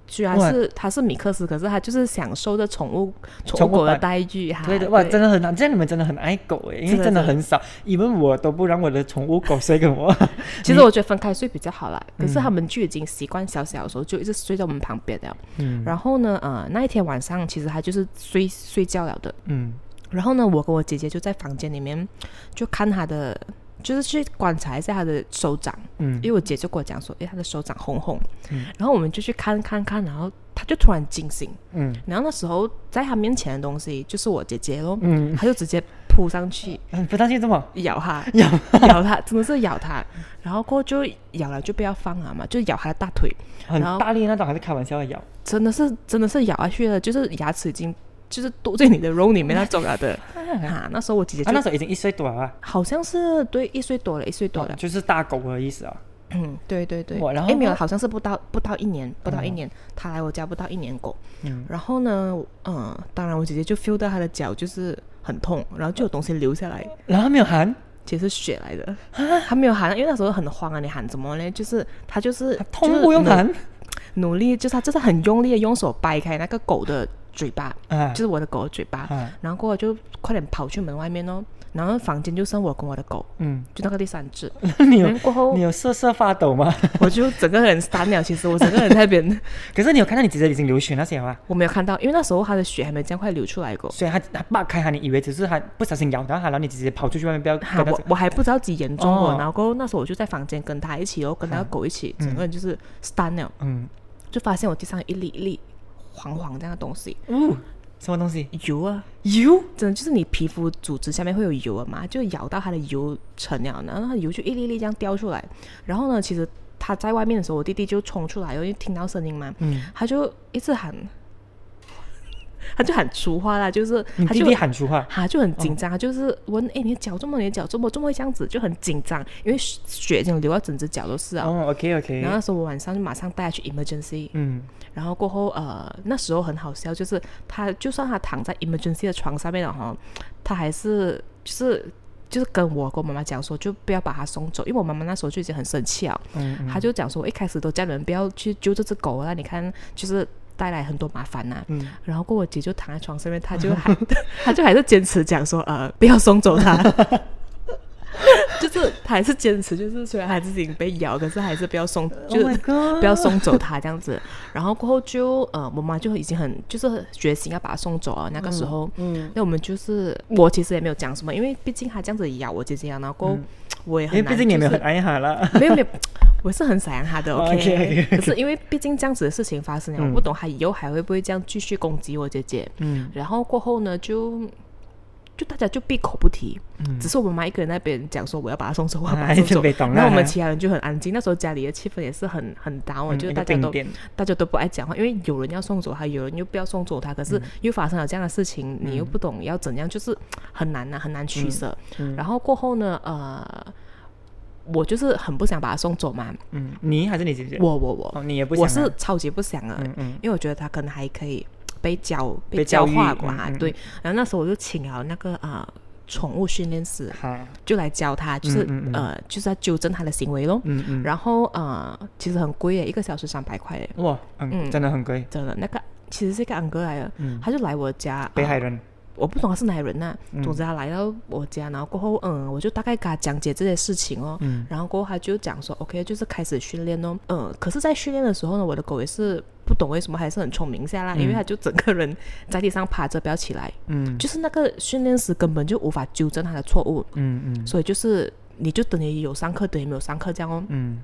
虽然是他是米克斯，可是他就是享受着宠物宠宠物物狗的待遇哈。对的，哇，真的很难，这样你们真的很爱狗诶，因为真的很少，因为我都不让我的宠物狗睡跟我，其实我觉得分开睡比较好啦，可是嗯。他们就已经习惯小小的时候就一直睡在我们旁边了。嗯。然后呢，呃，那一天晚上其实他就是睡睡觉了的。嗯。然后呢，我跟我姐姐就在房间里面就看他的，就是去观察一下他的手掌，嗯。因为我姐就跟我讲说，诶，他的手掌红红。嗯。然后我们就去看看看，然后他就突然惊醒，嗯。然后那时候在他面前的东西就是我姐姐咯，嗯，他就直接扑上去嗯不担心什么？咬他，咬咬他，真的是咬他，然后过后就咬了就不要放了嘛，就咬他的大腿，很然后大力那种，还是开玩笑的咬？真的是真的是咬下去了，就是牙齿已经就是躲在你的肉里面那种了的。啊，那时候我姐姐他就、那时候已经一岁多了啊，好像是对一岁多了，一岁多了。就是大狗的意思啊。嗯，对对对。哇然后没有，好像是不到不到一年，不到一嗯年，他来我家不到一年狗。嗯然后呢，嗯，当然我姐姐就 feel 到他的脚就是很痛，然后就有东西流下来，然后他没有喊，其实是血来的。他没有喊，因为那时候很慌啊，你喊什么呢？就是他就是痛就不用喊努力，就是他就是很用力的用手掰开那个狗的嘴巴，嗯。就是我的狗的嘴巴，嗯。然后过后就快点跑去门外面哦，然后房间就剩我跟我的狗，嗯，就那个第三只。你有过后你有瑟瑟发抖吗？我就整个人 stand 了，其实我整个人在那边，可是你有看到你姐姐已经流血那些吗？我没有看到，因为那时候她的血还没这样快流出来过。所以他他扒开他，你以为只是他不小心咬到他，然后你直接跑出去外面，不要我我还不知道几严重哦，哦。然后过后那时候我就在房间跟她一起哦，跟那个狗一起，整个人就是 stand 了，嗯，就发现我地上有一粒一粒黄黄这样的东西，哦，什么东西？油啊，油？真的就是你皮肤组织下面会有油啊嘛，就咬到它的油层了，然后它的油就一粒粒这样掉出来。然后呢，其实他在外面的时候，我弟弟就冲出来，因为听到声音嘛，嗯，他就一直喊，他就喊粗话啦，就是他就你弟弟喊出话，他就很紧张，他就是问，哎，你的脚这么，你的脚这么，这么会这样子，就很紧张，因为血已经流到整只脚都是啊。哦，OK OK，然后那时候我晚上就马上带他去 emergency，嗯。然后过后呃那时候很好笑，就是他就算他躺在 emergency 的床上面了哈，他还是就是就是跟我跟我妈妈讲说，就不要把他送走，因为我妈妈那时候就已经很生气了，嗯嗯。他就讲说一开始都叫你们不要去救这只狗啊，你看就是带来很多麻烦呐、嗯，然后过我姐就躺在床上面，她就 还 她就还是坚持讲说呃不要送走他。就是她还是坚持，就是虽然孩子已经被咬，可是还是不要送，就 Oh 是不要送走他这样子。然后过后就呃，我妈就已经很就是决心要把他送走了。那个时候，嗯，那我们就是我其实也没有讲什么，因为毕竟他这样子咬我姐姐啊，然后过后嗯我也因为很难，毕竟你也没有很爱他啦。没有没有，我是很想他的哦 OK，, 可是因为毕竟这样子的事情发生了，嗯我不懂他以后还会不会这样继续攻击我姐姐。嗯然后过后呢，就就大家就闭口不提，嗯只是我妈妈一个人那边讲说我要把她送走，我要把哎她送走。就被懂了。然后我们其他人就很安静，那时候家里的气氛也是很很 down，、嗯就是大家都大家都不爱讲话，因为有人要送走他，有人又不要送走他，可嗯是又发生了这样的事情，你又不懂要怎样，就是很难呐、很难取舍。嗯然后过后呢，呃，我就是很不想把他送走嘛，嗯，你还是你姐姐？我我我、哦，你也不想我啊是超级不想啊，嗯嗯因为我觉得他可能还可以被教被教化过啊，对。然后那时候我就请了那个啊、宠物训练师，哈，就来教他，就是、嗯嗯嗯呃，就是要纠正他的行为咯。嗯嗯，然后呃，其实很贵耶，一个小时三百块耶，哇，嗯，嗯真的很贵。真的。那个其实是一个安哥来的，嗯，他就来我家，呃北海人，我不懂他是哪人呐、嗯总之他来到我家，然后过后，嗯，我就大概给他讲解这些事情哦。嗯然后过后他就讲说，OK，就是开始训练哦。嗯，可是，在训练的时候呢，我的狗也是不懂为什么还是很聪明下来，因为他就整个人在地上趴着不要起来，嗯。就是那个训练师根本就无法纠正他的错误，嗯嗯。所以就是你就等于有上课，等于没有上课这样哦。嗯。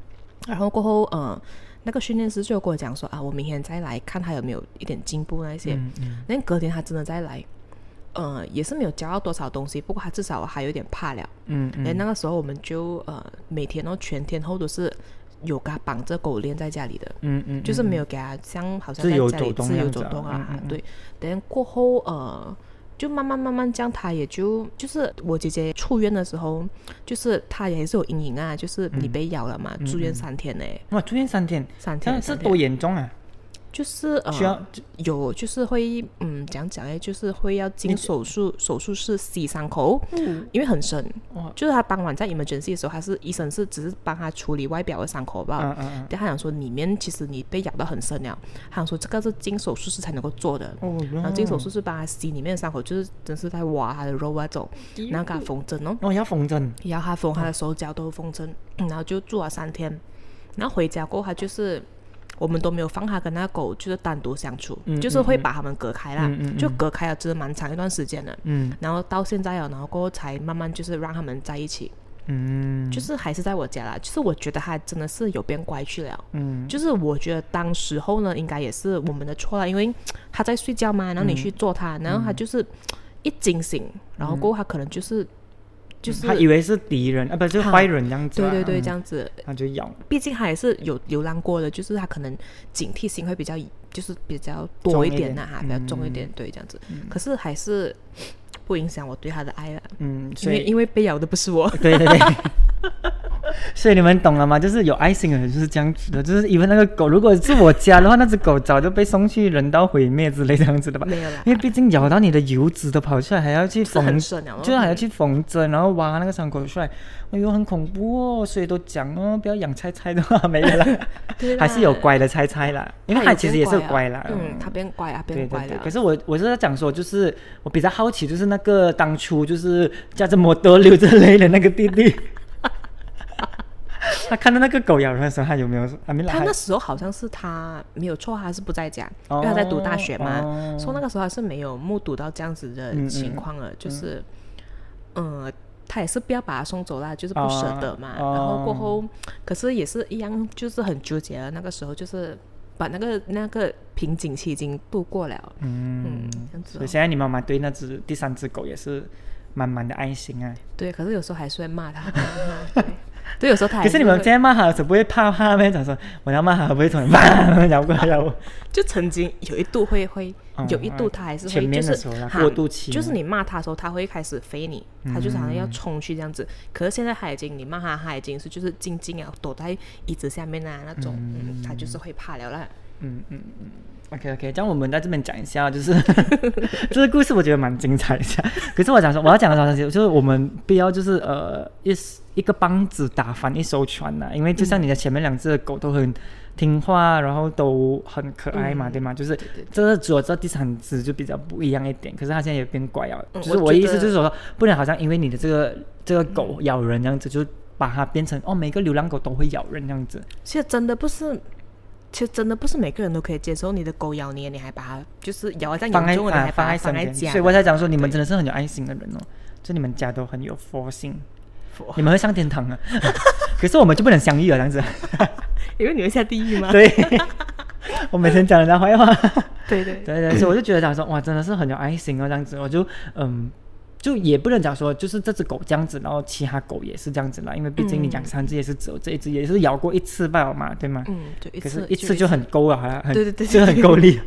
然后过后，呃，那个训练师就跟我讲说啊，我明天再来看他有没有一点进步那些。嗯嗯。那隔天他真的再来，呃，也是没有教到多少东西，不过他至少还有点怕了。嗯那个时候我们就呃每天哦全天候都是有给他绑着狗链在家里的，嗯嗯，嗯就是没有给他像好像在家里走动自由走动啊，嗯嗯。嗯对。等过后呃就慢慢慢慢这样，他也就就是我姐姐出院的时候，就是她也是有阴影啊，就是你被咬了嘛，住院三天呢、哇，住院三天。三天是多严重啊？就是呃需要有就是会嗯讲讲哎，就是会要进手术手术室洗伤口，嗯。因为很深，就是他当晚在 emergency 的时候，他是医生是只是帮他处理外表的伤口吧。嗯嗯嗯，但他想说里面其实你被咬到很深了，他想说这个是进手术室才能够做的，哦，然后进手术室帮他洗里面的伤口，就是真是在挖他的肉啊走，然后给他缝针哦，哦要缝针，然后他缝他的手脚都缝针，然后就住了三天，然后回家过后他就是。我们都没有放他跟那个狗就是单独相处，嗯就是会把他们隔开啦，嗯嗯嗯就隔开了，真的蛮长一段时间的。嗯。然后到现在啊，然后过后才慢慢就是让他们在一起，嗯，就是还是在我家啦。就是我觉得他真的是有变乖去了，嗯。就是我觉得当时候呢，应该也是我们的错啦，因为他在睡觉嘛，然后你去做他，然后他就是一惊醒，然后过后他可能就是就是他以为是敌人啊，不就是哈坏人这样子啊，对对对嗯。这样子，他就咬，毕竟他也是有流浪过的，就是他可能警惕性会比较就是比较多一点呐、哈，比较重一点，对这样子。可是还是不影响我对他的爱了，嗯，因所以为因为被咬的不是我。对对对。所以你们懂了吗？就是有爱心的人就是这样子的，就是因为那个狗，如果是我家的话，那只狗早就被送去人道毁灭之类这样子的吧。没有啦，因为毕竟咬到你的油脂都跑出来，还要去缝，就是还要去缝针，然后挖那个伤口出来，哎呦，很恐怖哦。所以都讲哦，不要养菜菜的话，没有啦，对啦还是有乖的菜菜啦，因为它其实也是乖啦。嗯，他变乖啊，对对对，变乖了。可是我我是在讲说，就是我比较好奇，就是那个当初就是驾着摩托流着 泪的那个弟弟，他看到那个狗咬人的时候，他有没有？还没来？他那时候好像是他没有错，他是不在家，因为他在读大学嘛，哦所以那个时候他是没有目睹到这样子的情况了，就是，嗯、他也是不要把他送走啦，就是不舍得嘛。哦然后过后，可是也是一样，就是很纠结了。那个时候就是把那个那个瓶颈期已经度过了，嗯嗯，这样子、哦。所以现在你妈妈对那只第三只狗也是满满的爱心啊。对，可是有时候还是会骂他。对，对，有时候他还可是你们会现在骂他的时候，不会怕他吗？讲说我要骂他，会不会突然砰咬过来咬我？就曾经有一度会会嗯有一度他还是会就是过渡期就是你骂他的时候他会开始飞你，他就是好像嗯要冲去这样子。可是现在他已经你骂他，他已经是就是静静啊，躲在椅子下面啊那种，嗯，他就是会怕了啦。嗯嗯嗯。OK OK，这样我们在这边讲一下，就是 这个故事我觉得蛮精彩一下。可是我讲说，我要讲的东西就是我们不要就是呃一一个棒子打翻一艘船呐、因为就像你的前面两只的狗都很听话，然后都很可爱嘛，嗯对吗？就是这个只有这第三只就比较不一样一点，可是它现在也变乖了。嗯就是我的意思就是说，不能好像因为你的这个这个狗咬人这样子，就把它变成哦每个流浪狗都会咬人这样子。其实真的不是。其实真的不是每个人都可以接受你的狗咬你，你还把它就是咬在你啊还把它在身边，放在家的，所以我才讲说你们真的是很有爱心的人哦，就你们家都很有佛性，佛你们会上天堂啊。可是我们就不能相遇了，这样子。因为你会下地狱吗？对，我每天讲人家坏话。对对对对，所以我就觉得讲说哇，真的是很有爱心哦，这样子，我就嗯。就也不能讲说，就是这只狗这样子，然后其他狗也是这样子啦，因为毕竟你养三只也是只有这一只，也是咬过一次罢了嘛，对吗？嗯，对，一可是次一次就很够了，好像很对对对就很够力。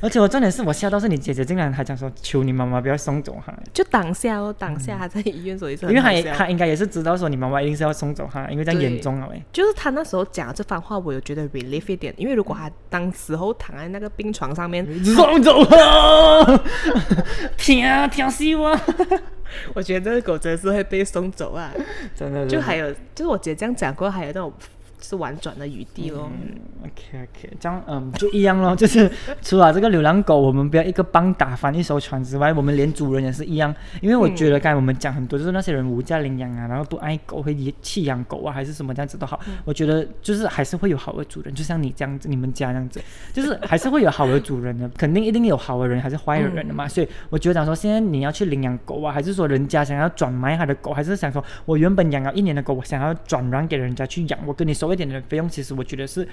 而且我重点是我吓到是你姐姐竟然还讲说求你妈妈不要送走她，就当下哦，当下他在医院所以是因为他很好笑也他应该也是知道说你妈妈一定是要送走他，因为这样对严重了哎。就是他那时候讲这番话，我有觉得 relief 一点，因为如果他当时候躺在那个病床上面，送走啊！听听死我！我觉得这个狗真的是会被送走啊。真的就还有，就是我姐这样讲过，还有那种就是婉转的余地咯。嗯，OK OK，这样嗯就一样咯，就是除了这个流浪狗，我们不要一个帮打翻一艘船之外，我们连主人也是一样。因为我觉得刚才我们讲很多，就是那些人无价领养啊，然后不爱狗，会弃养狗啊，还是什么这样子都好，我觉得就是还是会有好的主人，就像你这样子，你们家这样子，就是还是会有好的主人的，肯定一定有好的人还是坏的人的嘛。所以我觉得讲说，现在你要去领养狗啊，还是说人家想要转卖他的狗，还是想说我原本养了一年的狗，我想要转让给人家去养，我跟你收一点点的费用，其实我觉得是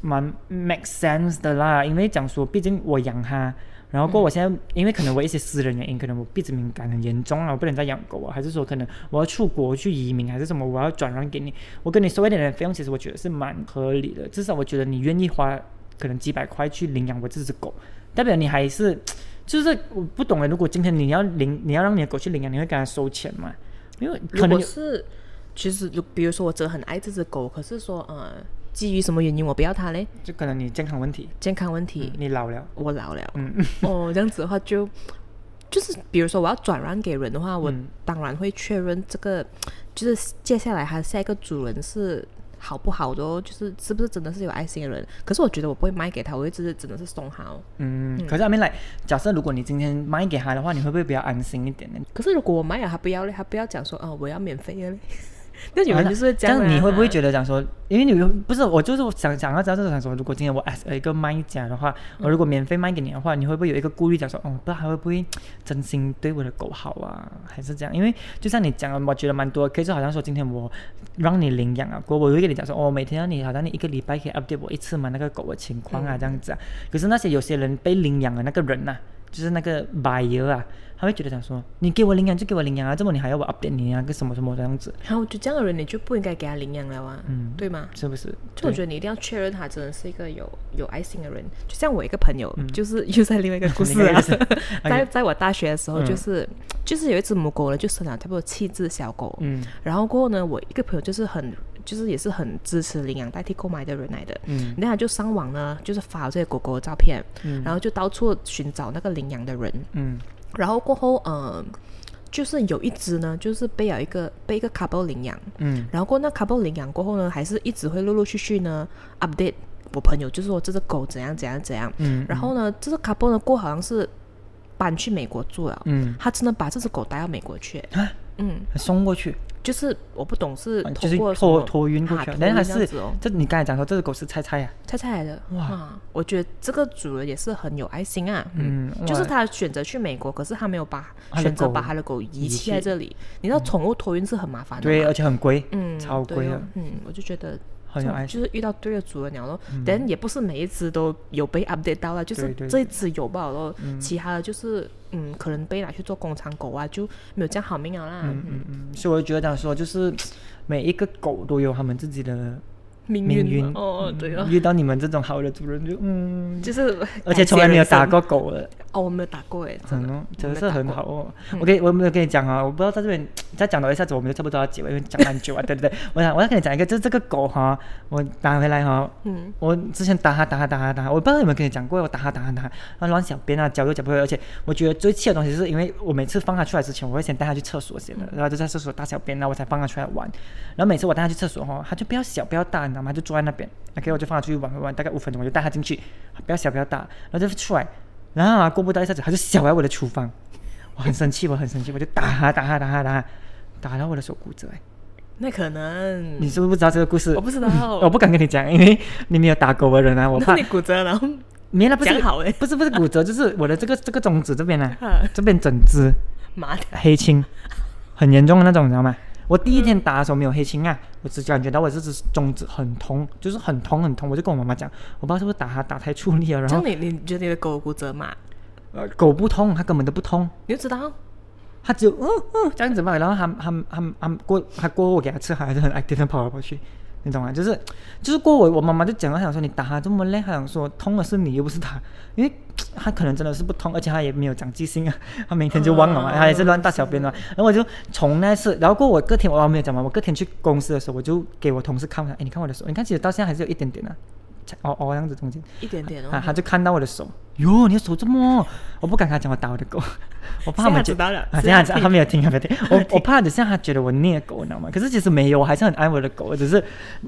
蛮 make sense 的啦。因为讲说，毕竟我养它。然后过我现在，因为可能我一些私人原因，可能我鼻子敏感很严重啊，我不能再养狗啊，还是说可能我要出国去移民，还是什么，我要转让给你，我跟你收一点点费用，其实我觉得是蛮合理的，至少我觉得你愿意花可能几百块去领养我这只狗，代表你还是就是我不懂哎，如果今天你要领，你要让你的狗去领养，你会给它收钱吗？因为可能是，其实就比如说我真的很爱这只狗，可是说呃，基于什么原因我不要它嘞？就可能你健康问题，健康问题，你老了，我老了，嗯哦，这样子的话就就是比如说我要转让给人的话，我嗯当然会确认这个，就是接下来它下一个主人是。好不好的哦，就是是不是真的是有爱心的人？可是我觉得我不会卖给他，我会只是真的是送他哦。嗯，可是阿明来，假设如果你今天卖给他的话，你会不会比较安心一点呢？可是如果我卖了，他不要嘞，他不要讲说哦，我要免费的嘞。那你们就是会这样啊你会不会觉得讲说，因为你不是我就是我想想要知道就是想说，如果今天我 as 一个卖家的话，我如果免费卖给你的话，你会不会有一个顾虑，讲说，哦，不知道还会不会真心对我的狗好啊，还是这样？因为就像你讲的，我觉得蛮多，可以就好像说今天我让你领养啊，过我会跟你讲说，哦，每天让你好像你一个礼拜可以 update 我一次嘛，那个狗的情况啊，这样子啊。可是那些有些人被领养的那个人呐、啊，就是那个 buyer 啊，他会觉得想说，你给我领养就给我领养啊，这么你还要我 update 你啊，个什么什么这样子，然后就这样的人，你就不应该给他领养了啊，嗯对吗？是不是？就我觉得你一定要确认他真的是一个有有爱心的人。就像我一个朋友，就是又在另外一个故事啊。在在我大学的时候，嗯。就是、就是有一只母狗了，就生了差不多七只小狗，嗯。然后过后呢，我一个朋友就是很就是也是很支持领养代替购买的人来的。嗯。那他就上网呢，就是发了这些狗狗的照片，嗯。然后就到处寻找那个领养的人，嗯。然后过后，呃，就是有一只呢，就是被有一个被一个 couple 领养，嗯。然后过那 couple 领养过后呢，还是一直会陆陆续续呢 update 我朋友，就是说这只狗怎样怎样怎样。嗯，然后呢，这只 couple 呢过好像是搬去美国住了，嗯。他真的把这只狗带到美国去，啊？嗯，送过去，就是我不懂是通就是过托托运过去但是还是这你刚才讲说这只狗是菜菜呀，菜菜来的，哇。哇！我觉得这个主人也是很有爱心啊，嗯就是哇他选择去美国，可是他没有把选择把他的狗遗遗弃在这里。你知道宠物托运是很麻烦的对，而且很贵，嗯，超贵的对哦，嗯，我就觉得这很有爱心。就是遇到对的主人鸟咯。但也不是每一只都有被 update 到了，就是这一只有罢了咯，其他的就是嗯，可能被拿去做工厂狗啊，就没有这样好命了啦。嗯嗯嗯，所以我就觉得讲说，就是每一个狗都有他们自己的命命运。哦，对了，遇到你们这种好的主人就嗯，就是而且从来没有打过狗的，哦，我没有打过哎，真的。嗯，真的是很好哦。我跟我没有跟你讲啊，我不知道在这边再讲到一下子，我们就差不多要结尾，因为讲很久啊，对不对？我想我要跟你讲一个，就是这个狗哈，我打回来哈，嗯，我之前打它打它打它打它，我不知道有没有跟你讲过，我打它打它打它，它乱小便啊，脚又脚不会，而且我觉得最气的东西是因为我每次放它出来之前，我会先带它去厕所先的，然后就在厕所大小便，然后我才放它出来玩。然后每次我带它去厕所哈，它就不要小不要大，你知道吗？就坐在那边，OK，我就放他出去玩玩玩，大概五分钟我就带他进去，不要小不要大，然后就出来，然后啊过不到一下子，他就小在我的厨房，我很生气，我很生气，我就打他打他打他打他，打到我的手骨折哎。那可能你是不是不知道这个故事？我不知道，我不敢跟你讲，因为你没有打狗的人啊，我怕你骨折然后没了，不是不是不是骨折，就是我的这个这个中指这边 呢、啊这边整只妈的，黑青，很严重的那种，你知道吗？我第一天打的时候没有黑青啊，我只感觉到我这只中指很痛，就是很痛很痛，我就跟我妈妈讲，我不知道是不是打它打太出力了，然后你你觉得你的狗骨折嘛？呃狗不痛，它根本都不痛，你就知道它只有嗯嗯这样子嘛，然后它它它它过它过后我给它吃，它还是很爱地上跑来跑去。你懂吗？就是就是过我我妈妈就讲了，她想说你打他这么累，她想说痛的是你又不是他，因为 他可能真的是不痛，而且他也没有长记性啊，他每天就忘了嘛，哦她也是乱大小便嘛。然后我就从那次，然后过我隔天我没有讲嘛，我隔天去公司的时候，我就给我同事看，我讲哎你看我的手，你看其实到现在还是有一点点啊，哦哦这样子中间，一点点哦。啊他就看到我的手，哟你的手这么，我不敢跟他讲我打我的狗，我怕他们知道了啊，这样子他没有听，他没有听，我我怕等下他觉得我虐狗，你知道吗？可是其实没有，我还是很爱我的狗，只是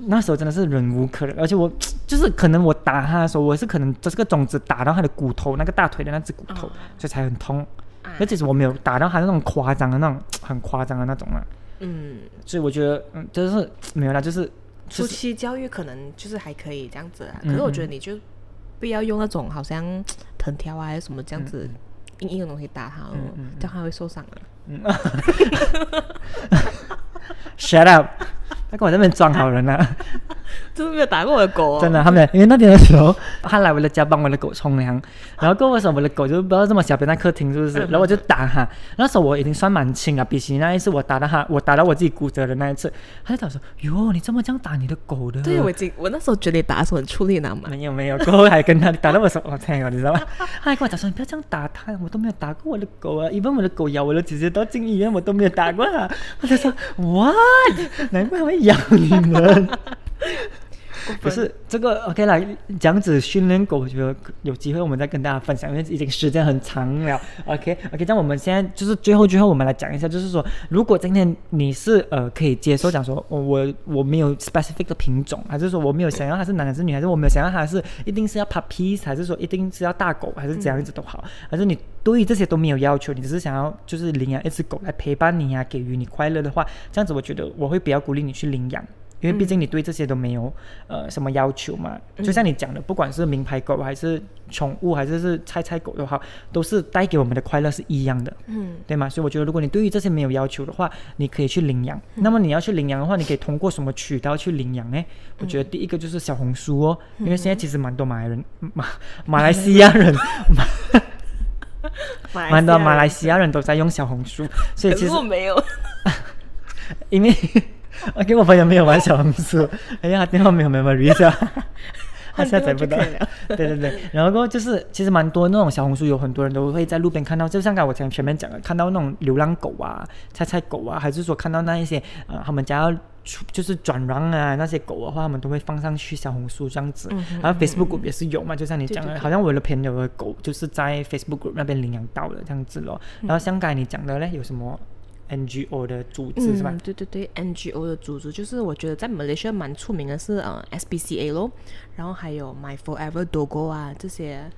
那时候真的是忍无可忍，而且我 就是可能我打他的时候，我是可能这个种子打到他的骨头，那个大腿的那只骨头，哦。所以才很痛。啊。而其实我没有打到他那种夸张的那种，很夸张的那种啊，嗯，所以我觉得嗯，就是没有啦，就是就初期教育可能就是还可以这样子啊，嗯可是我觉得你就不要用那种好像藤条啊还是什么这样子硬硬的东西打他哦这样他会受伤的。shut up，他跟我那边装好人啊。真的没有打过我的狗、哦，真的，他们因为那天的时候，他来我的家帮我的狗冲凉，然后过后的时候，我的狗就不知道这么小，便在客厅是不是？然后我就打它，那时候我已经算蛮轻了，比起那一次我打到它，我打到我自己骨折的那一次，他就讲说：“哟，你这么这样打你的狗的？”对，我已经我那时候觉得你打的时候很出力，你知道吗？没有没有，过后还跟他打到我手，我天啊，你知道吗？他还跟我讲说：“你不要这样打它，我都没有打过我的狗啊，一般我的狗咬我的姐姐都进医院，我都没有打过他。”我就说：“What？难怪会咬你们。”可是这个 OK 啦，这样子训练狗，我觉得有机会我们再跟大家分享，因为已经时间很长了。OK OK，那我们现在就是最后最后我们来讲一下，就是说，如果今天你是呃可以接受讲说，我我我没有 specific 的品种，还是说我没有想要它是男还是女，还是我没有想要它是一定是要 puppies，还是说一定是要大狗，还是怎样子都好，还是你对于这些都没有要求，你只是想要就是领养一只狗来陪伴你呀，给予你快乐的话，这样子我觉得我会比较鼓励你去领养。因为毕竟你对这些都没有呃什么要求嘛，就像你讲的，不管是名牌狗还是宠物，还是是菜菜狗的话，都是带给我们的快乐是一样的，嗯，对吗？所以我觉得，如果你对于这些没有要求的话，你可以去领养。那么你要去领养的话，你可以通过什么渠道去领养呢？我觉得第一个就是小红书哦，因为现在其实蛮多马来人马 马来西亚人，蛮多马来西亚人都在用小红书，所以其实我没有，因为。我跟我朋友没有玩小红书，哎呀，电话没有 memory 是吧？他下载不到。对对对，然后就是其实蛮多那种小红书，有很多人都会在路边看到，就像刚才我前前面讲的，看到那种流浪狗啊、菜菜狗啊，还是说看到那一些呃他们家要就是转让啊那些狗的话，他们都会放上去小红书这样子。然后 Facebook group 也是有嘛，就像你讲的，好像我的朋友的狗就是在 Facebook group 那边领养到的这样子咯。然后像刚才你讲的嘞，有什么？NGO 的组织是吧？对对对，NGO 的组织就是我觉得在马来西亚蛮出名的是呃 SPCA 咯，然后还有 My Forever Doggo 啊这些，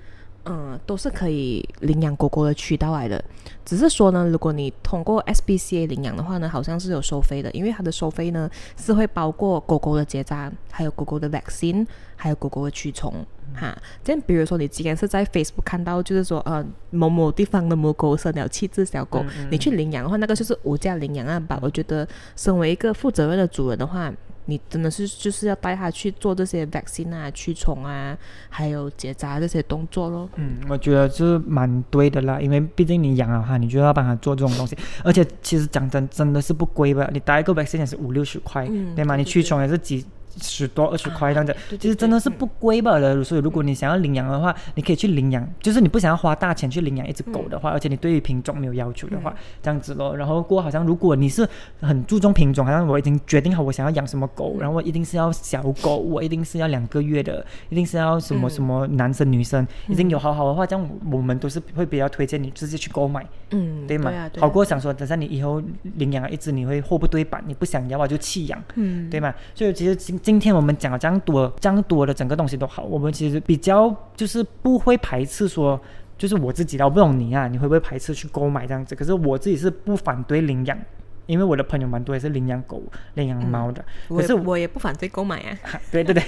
嗯，都是可以领养狗狗的渠道来的。只是说呢，如果你通过 SPCA 领养的话呢，好像是有收费的，因为它的收费呢是会包括狗狗的结扎，还有狗狗的 vaccine，还有狗狗的驱虫。哈，这样比如说你今天是在 Facebook 看到，就是说呃某某地方的母狗生了七只小狗，你去领养的话，那个就是无价领养啊吧。我觉得身为一个负责任的主人的话，你真的是就是要带它去做这些 vaccine 啊、驱虫啊，还有结扎这些动作咯。嗯，我觉得是蛮对的啦，因为毕竟你养了它，你就要帮它做这种东西，而且其实讲真，真的是不贵吧？你打一个 vaccine 也是五六十块，对吗？你驱虫也是几。十多二十块这样子，其实真的是不贵吧的。所以如果你想要领养的话，你可以去领养。就是你不想要花大钱去领养一只狗的话，而且你对于品种没有要求的话，这样子咯。然后过好像如果你是很注重品种，好像我已经决定好我想要养什么狗，然后我一定是要小狗，我一定是要两个月的，一定是要什么什么男生女生，已经有好好的话，这样我们都是会比较推荐你直接去购买，嗯，对吗？好过想说等下你以后领养一只，你会货不对版，你不想要啊就弃养，嗯，对吗？所以其实今今天我们讲了这样多、这样多的整个东西都好，我们其实比较就是不会排斥说，就是我自己的，我不懂你啊，你会不会排斥去购买这样子？可是我自己是不反对领养，因为我的朋友蛮多也是领养狗、领养猫的。可是我也不反对购买啊。对对对，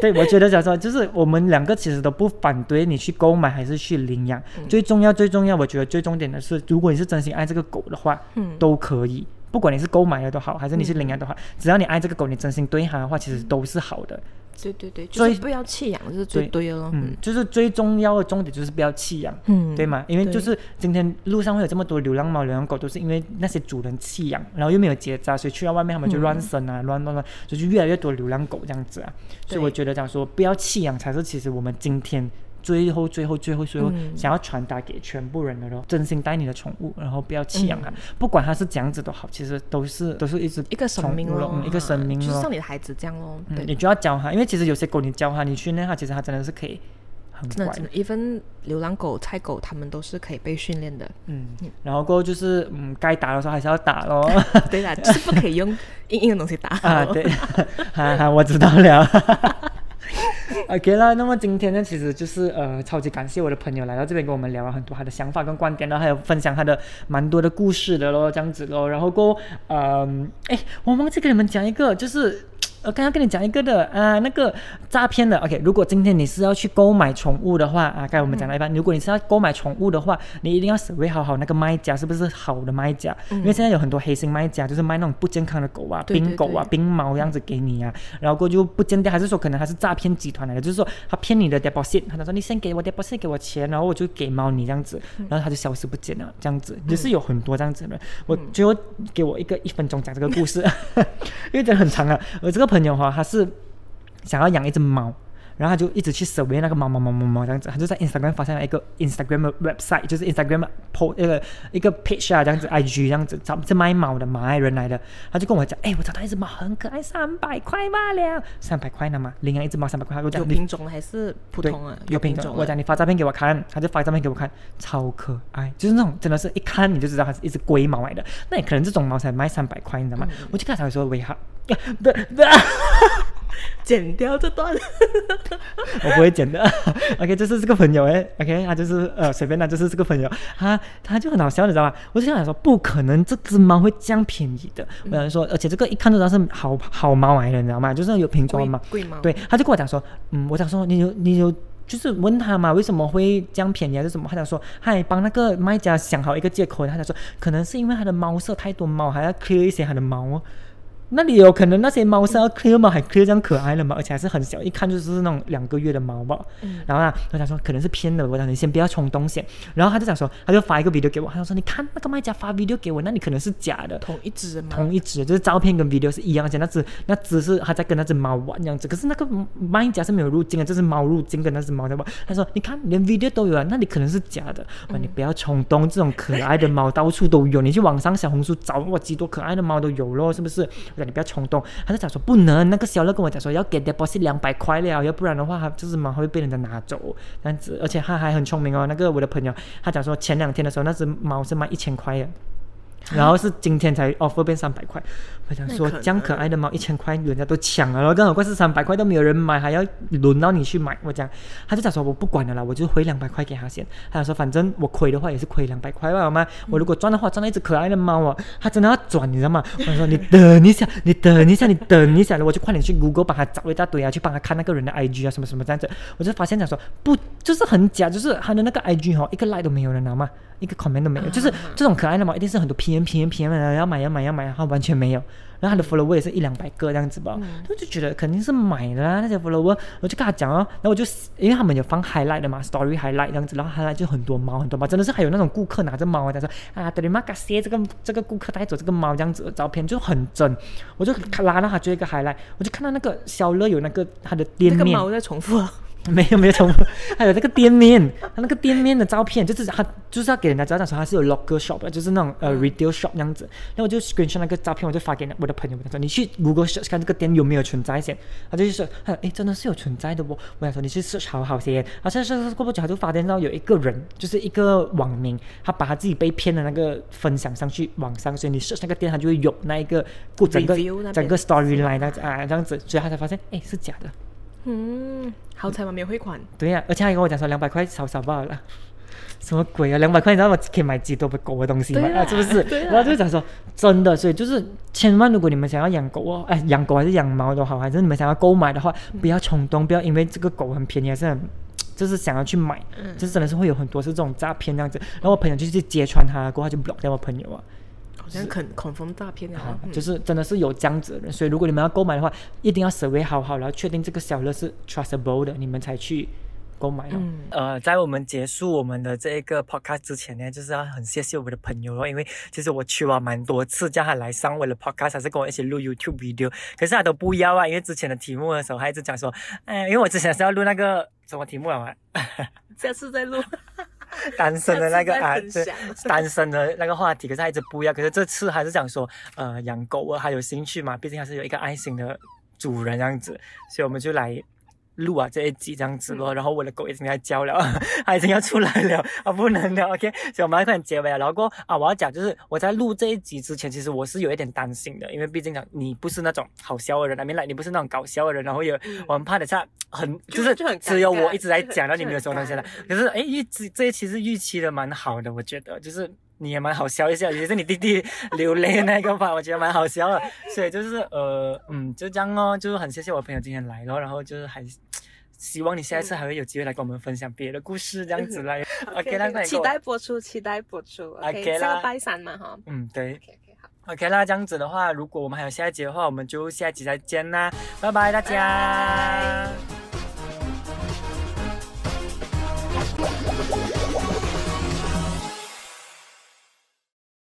对，我觉得讲说就是我们两个其实都不反对你去购买还是去领养，最重要最重要，我觉得最重点的是，如果你是真心爱这个狗的话，嗯，都可以。不管你是购买的都好，还是你是领养的话，只要你爱这个狗，你真心对它的话，其实都是好的。对对对，就是不要弃养是最对的咯。嗯，就是最重要的重点就是不要弃养，嗯，对吗？因为就是今天路上会有这么多流浪猫、流浪狗，都是因为那些主人弃养，然后又没有结扎，所以去到外面他们就乱生啊，乱乱乱，就是越来越多流浪狗这样子啊。所以我觉得讲说不要弃养才是其实我们今天。最后，最后，最后，最后，想要传达给全部人的咯，真心待你的宠物，然后不要弃养它，不管它是怎样子都好，其实都是都是一只一个生命咯，一个生命咯，就像你的孩子这样咯。对，你就要教它，因为其实有些狗你教它，你训练它，其实它真的是可以很乖。真的，even 流浪狗、菜狗，它们都是可以被训练的。嗯，然后过后就是嗯，该打的时候还是要打咯。对啦，就是不可以用 硬硬的东西打。啊，对，哈哈，我知道了。OK 啦，那么今天呢，其实就是呃，超级感谢我的朋友来到这边跟我们聊了很多他的想法跟观点，然后还有分享他的蛮多的故事的咯，这样子咯。然后过，嗯，哎，我忘记给你们讲一个，就是呃，刚刚跟你讲一个的啊，那个诈骗的。OK，如果今天你是要去购买宠物的话啊，刚才我们讲了一半，如果你是要购买宠物的话，你一定要审备好好那个卖家是不是好的卖家，因为现在有很多黑心卖家，就是卖那种不健康的狗啊、对对病狗啊、冰猫这样子给你啊，然后过就不见掉，还是说可能他是诈骗集团来的，就是说他骗你的 deposit，他说你先给我 deposit 给我钱，然后我就给猫你这样子，然后他就消失不见了，这样子也是有很多这样子的人。我最后给我一个一分钟讲这个故事，因为真的很长啊。我这个朋友哈，他是想要养一只猫。然后他就一直去搜那个猫猫猫猫猫这样子，他就在 Instagram 发现了一个 Instagram website，就是 Instagram po 那个一个 page 啊，这样子 IG 这样子，找是卖猫的马来人来的，他就跟我讲，哎，我找到一只猫很可爱，三百块罢了，三百块呢嘛，领养一只猫三百块，他就讲有品种还是普通啊？有品种。我讲你发照片给我看，他就发照片给我看，超可爱，就是那种真的是一看你就知道它是一只龟毛来的。那你可能这种猫才卖三百块，你知道吗？我就跟他说，喂哈，不不。剪掉这段。我不会剪的。OK，就是这个朋友哎，OK，他就是呃随便啦，就是这个朋友，他他就很好笑，你知道吧？我就想说，不可能这只猫会这样便宜的。我想说，而且这个一看就知道是好好猫来的，你知道吗？就是有品种的猫。贵猫。对，他就跟我讲说，嗯，我想说你有你有。就是问他嘛，为什么会这样便宜还是什么？他讲说，他还帮那个卖家想好一个借口，他讲说，可能是因为他的猫舍太多猫，还要 clear 一些他的猫哦。那里有可能那些猫是要 clear 吗？还 clear 这样可爱了吗？而且还是很小，一看就是那种两个月的猫吧。嗯然后呢，我想说可能是骗的，我讲你先不要冲动先。然后他就想说，他就发一个 video 给我，他就说你看那个卖家发 video 给我，那你可能是假的。同一只吗？同一只，就是照片跟 video 是一样，而且那只那只是他在跟那只猫玩这样子，可是那个卖家是没有入镜的，这是猫入镜跟那只猫在玩。他说你看连 video 都有啊，那你可能是假的。我说你不要冲动，这种可爱的猫到处都有，你去网上小红书找哇，几多可爱的猫都有咯，是不是？你不要冲动。他就讲说不能，那个小乐跟我讲说要给 deposit 两百块了，要不然的话，他就是猫会被人家拿走这样子。而且他还很聪明哦，那个我的朋友他讲说前两天的时候，那只猫是卖一千块的。然后是今天才 offer 变三百块，我想说这样可爱的猫一千块人家都抢了，然后更何况是三百块都没有人买，还要轮到你去买。我讲，他就讲说我不管了啦，我就回两百块给他先。他讲说反正我亏的话也是亏两百块吧，好吗？我如果赚的话，赚到一只可爱的猫啊，他真的要转，你知道吗？我说你等一下，你等一下，你等一下，我就快点去 Google 帮他找一大堆啊，去帮他看那个人的 IG 啊，什么什么这样子。我就发现讲说不，就是很假，就是他的那个 IG 哈、一个 like 都没有人拿嘛。一个 comment 都没有，就是这种可爱的猫，一定是很多 PM PM PM 的，要买要买要买，它完全没有。然后他的 follower 也是一两百个这样子吧，我就觉得肯定是买的啊那些 follower，我就跟他讲哦，然后我就因为他们有放 highlight 的嘛，story highlight 这样子，然后 highlight 就很多猫很多猫，真的是还有那种顾客拿着猫啊，他说啊，德里玛嘎谢这个这个顾客带走这个猫这样子的照片就很真，我就拉到他追一个 highlight，我就看到那个小乐有那个他的店面。那个猫在重复啊。没有没有重复，还有那个店面，他那个店面的照片，就是他就是要给人家知道说他是有 local shop，就是那种呃 retail shop 那样子。然后我就 screenshot 那个照片，我就发给我的朋友，我说你去 Google search 看这个店有没有存在先。他就说，哎，真的是有存在的哦。我想说你去 search 好好先。然后现在过不久他就发现到有一个人，就是一个网民，他把他自己被骗的那个分享上去网上，所以你 search 那个店，他就会有那一个故整个整个 storyline 那啊这样子，所以他才发现，哎，是假的。嗯，好彩嘛没有汇款。对呀、而且还跟我讲说两百块少少罢了。什么鬼啊！两百块，你知道我可以买几多狗的东西吗？对啦啊，是不是？对啦然后就讲说真的，所以就是千万，如果你们想要养狗哦，哎，养狗还是养猫都好，还是你们想要购买的话，不要冲动，不要因为这个狗很便宜，还是很 就是想要去买，嗯就是真的是会有很多是这种诈骗这样子。然后我朋友就去揭穿他，过后他就 block 掉我朋友啊。好像恐恐风诈骗啊，嗯就是真的是有这样子的人，所以如果你们要购买的话，一定要 survey 好好，然后确定这个小乐是 trustable 的，你们才去购买哦。嗯呃，在我们结束我们的这一个 podcast 之前呢，就是要很谢谢我们的朋友哦，因为其实我去了蛮多次，叫他来上我的 podcast，还是跟我一起录 YouTube video，可是他都不要啊，因为之前的题目的时候，他一直讲说，哎，因为我之前是要录那个什么题目啊？下次再录。单身的那个啊，对，单身的那个话题，可是他一直不要。可是这次还是想说，呃，养狗啊，还有兴趣嘛，毕竟还是有一个爱心的主人这样子，所以我们就来录啊这一集这样子咯。然后我的狗已经在叫了，它已经要出来了，啊不能了，OK，所以我们要快点结尾了。然后过啊，我要讲就是我在录这一集之前，其实我是有一点担心的，因为毕竟讲你不是那种好笑的人，I mean like 你不是那种搞笑的人，然后有、我很怕等下很就是就就很只有我一直在讲，然后你就没有什么东西了。可是哎，预这这一期是预期的蛮好的，我觉得就是你也蛮好笑一下，也是你弟弟流泪的那个吧，我觉得蛮好笑的。所以就是呃嗯，就这样哦，就是很谢谢我朋友今天来咯，然后就是还希望你下一次还会有机会来跟我们分享别的故事，这样子来。OK，那快期待播出，期待播出。OK 个拜三嘛哈。嗯对 OK OK 好。，OK 那这样子的话，如果我们还有下一集的话，我们就下一集再见啦，拜拜大家。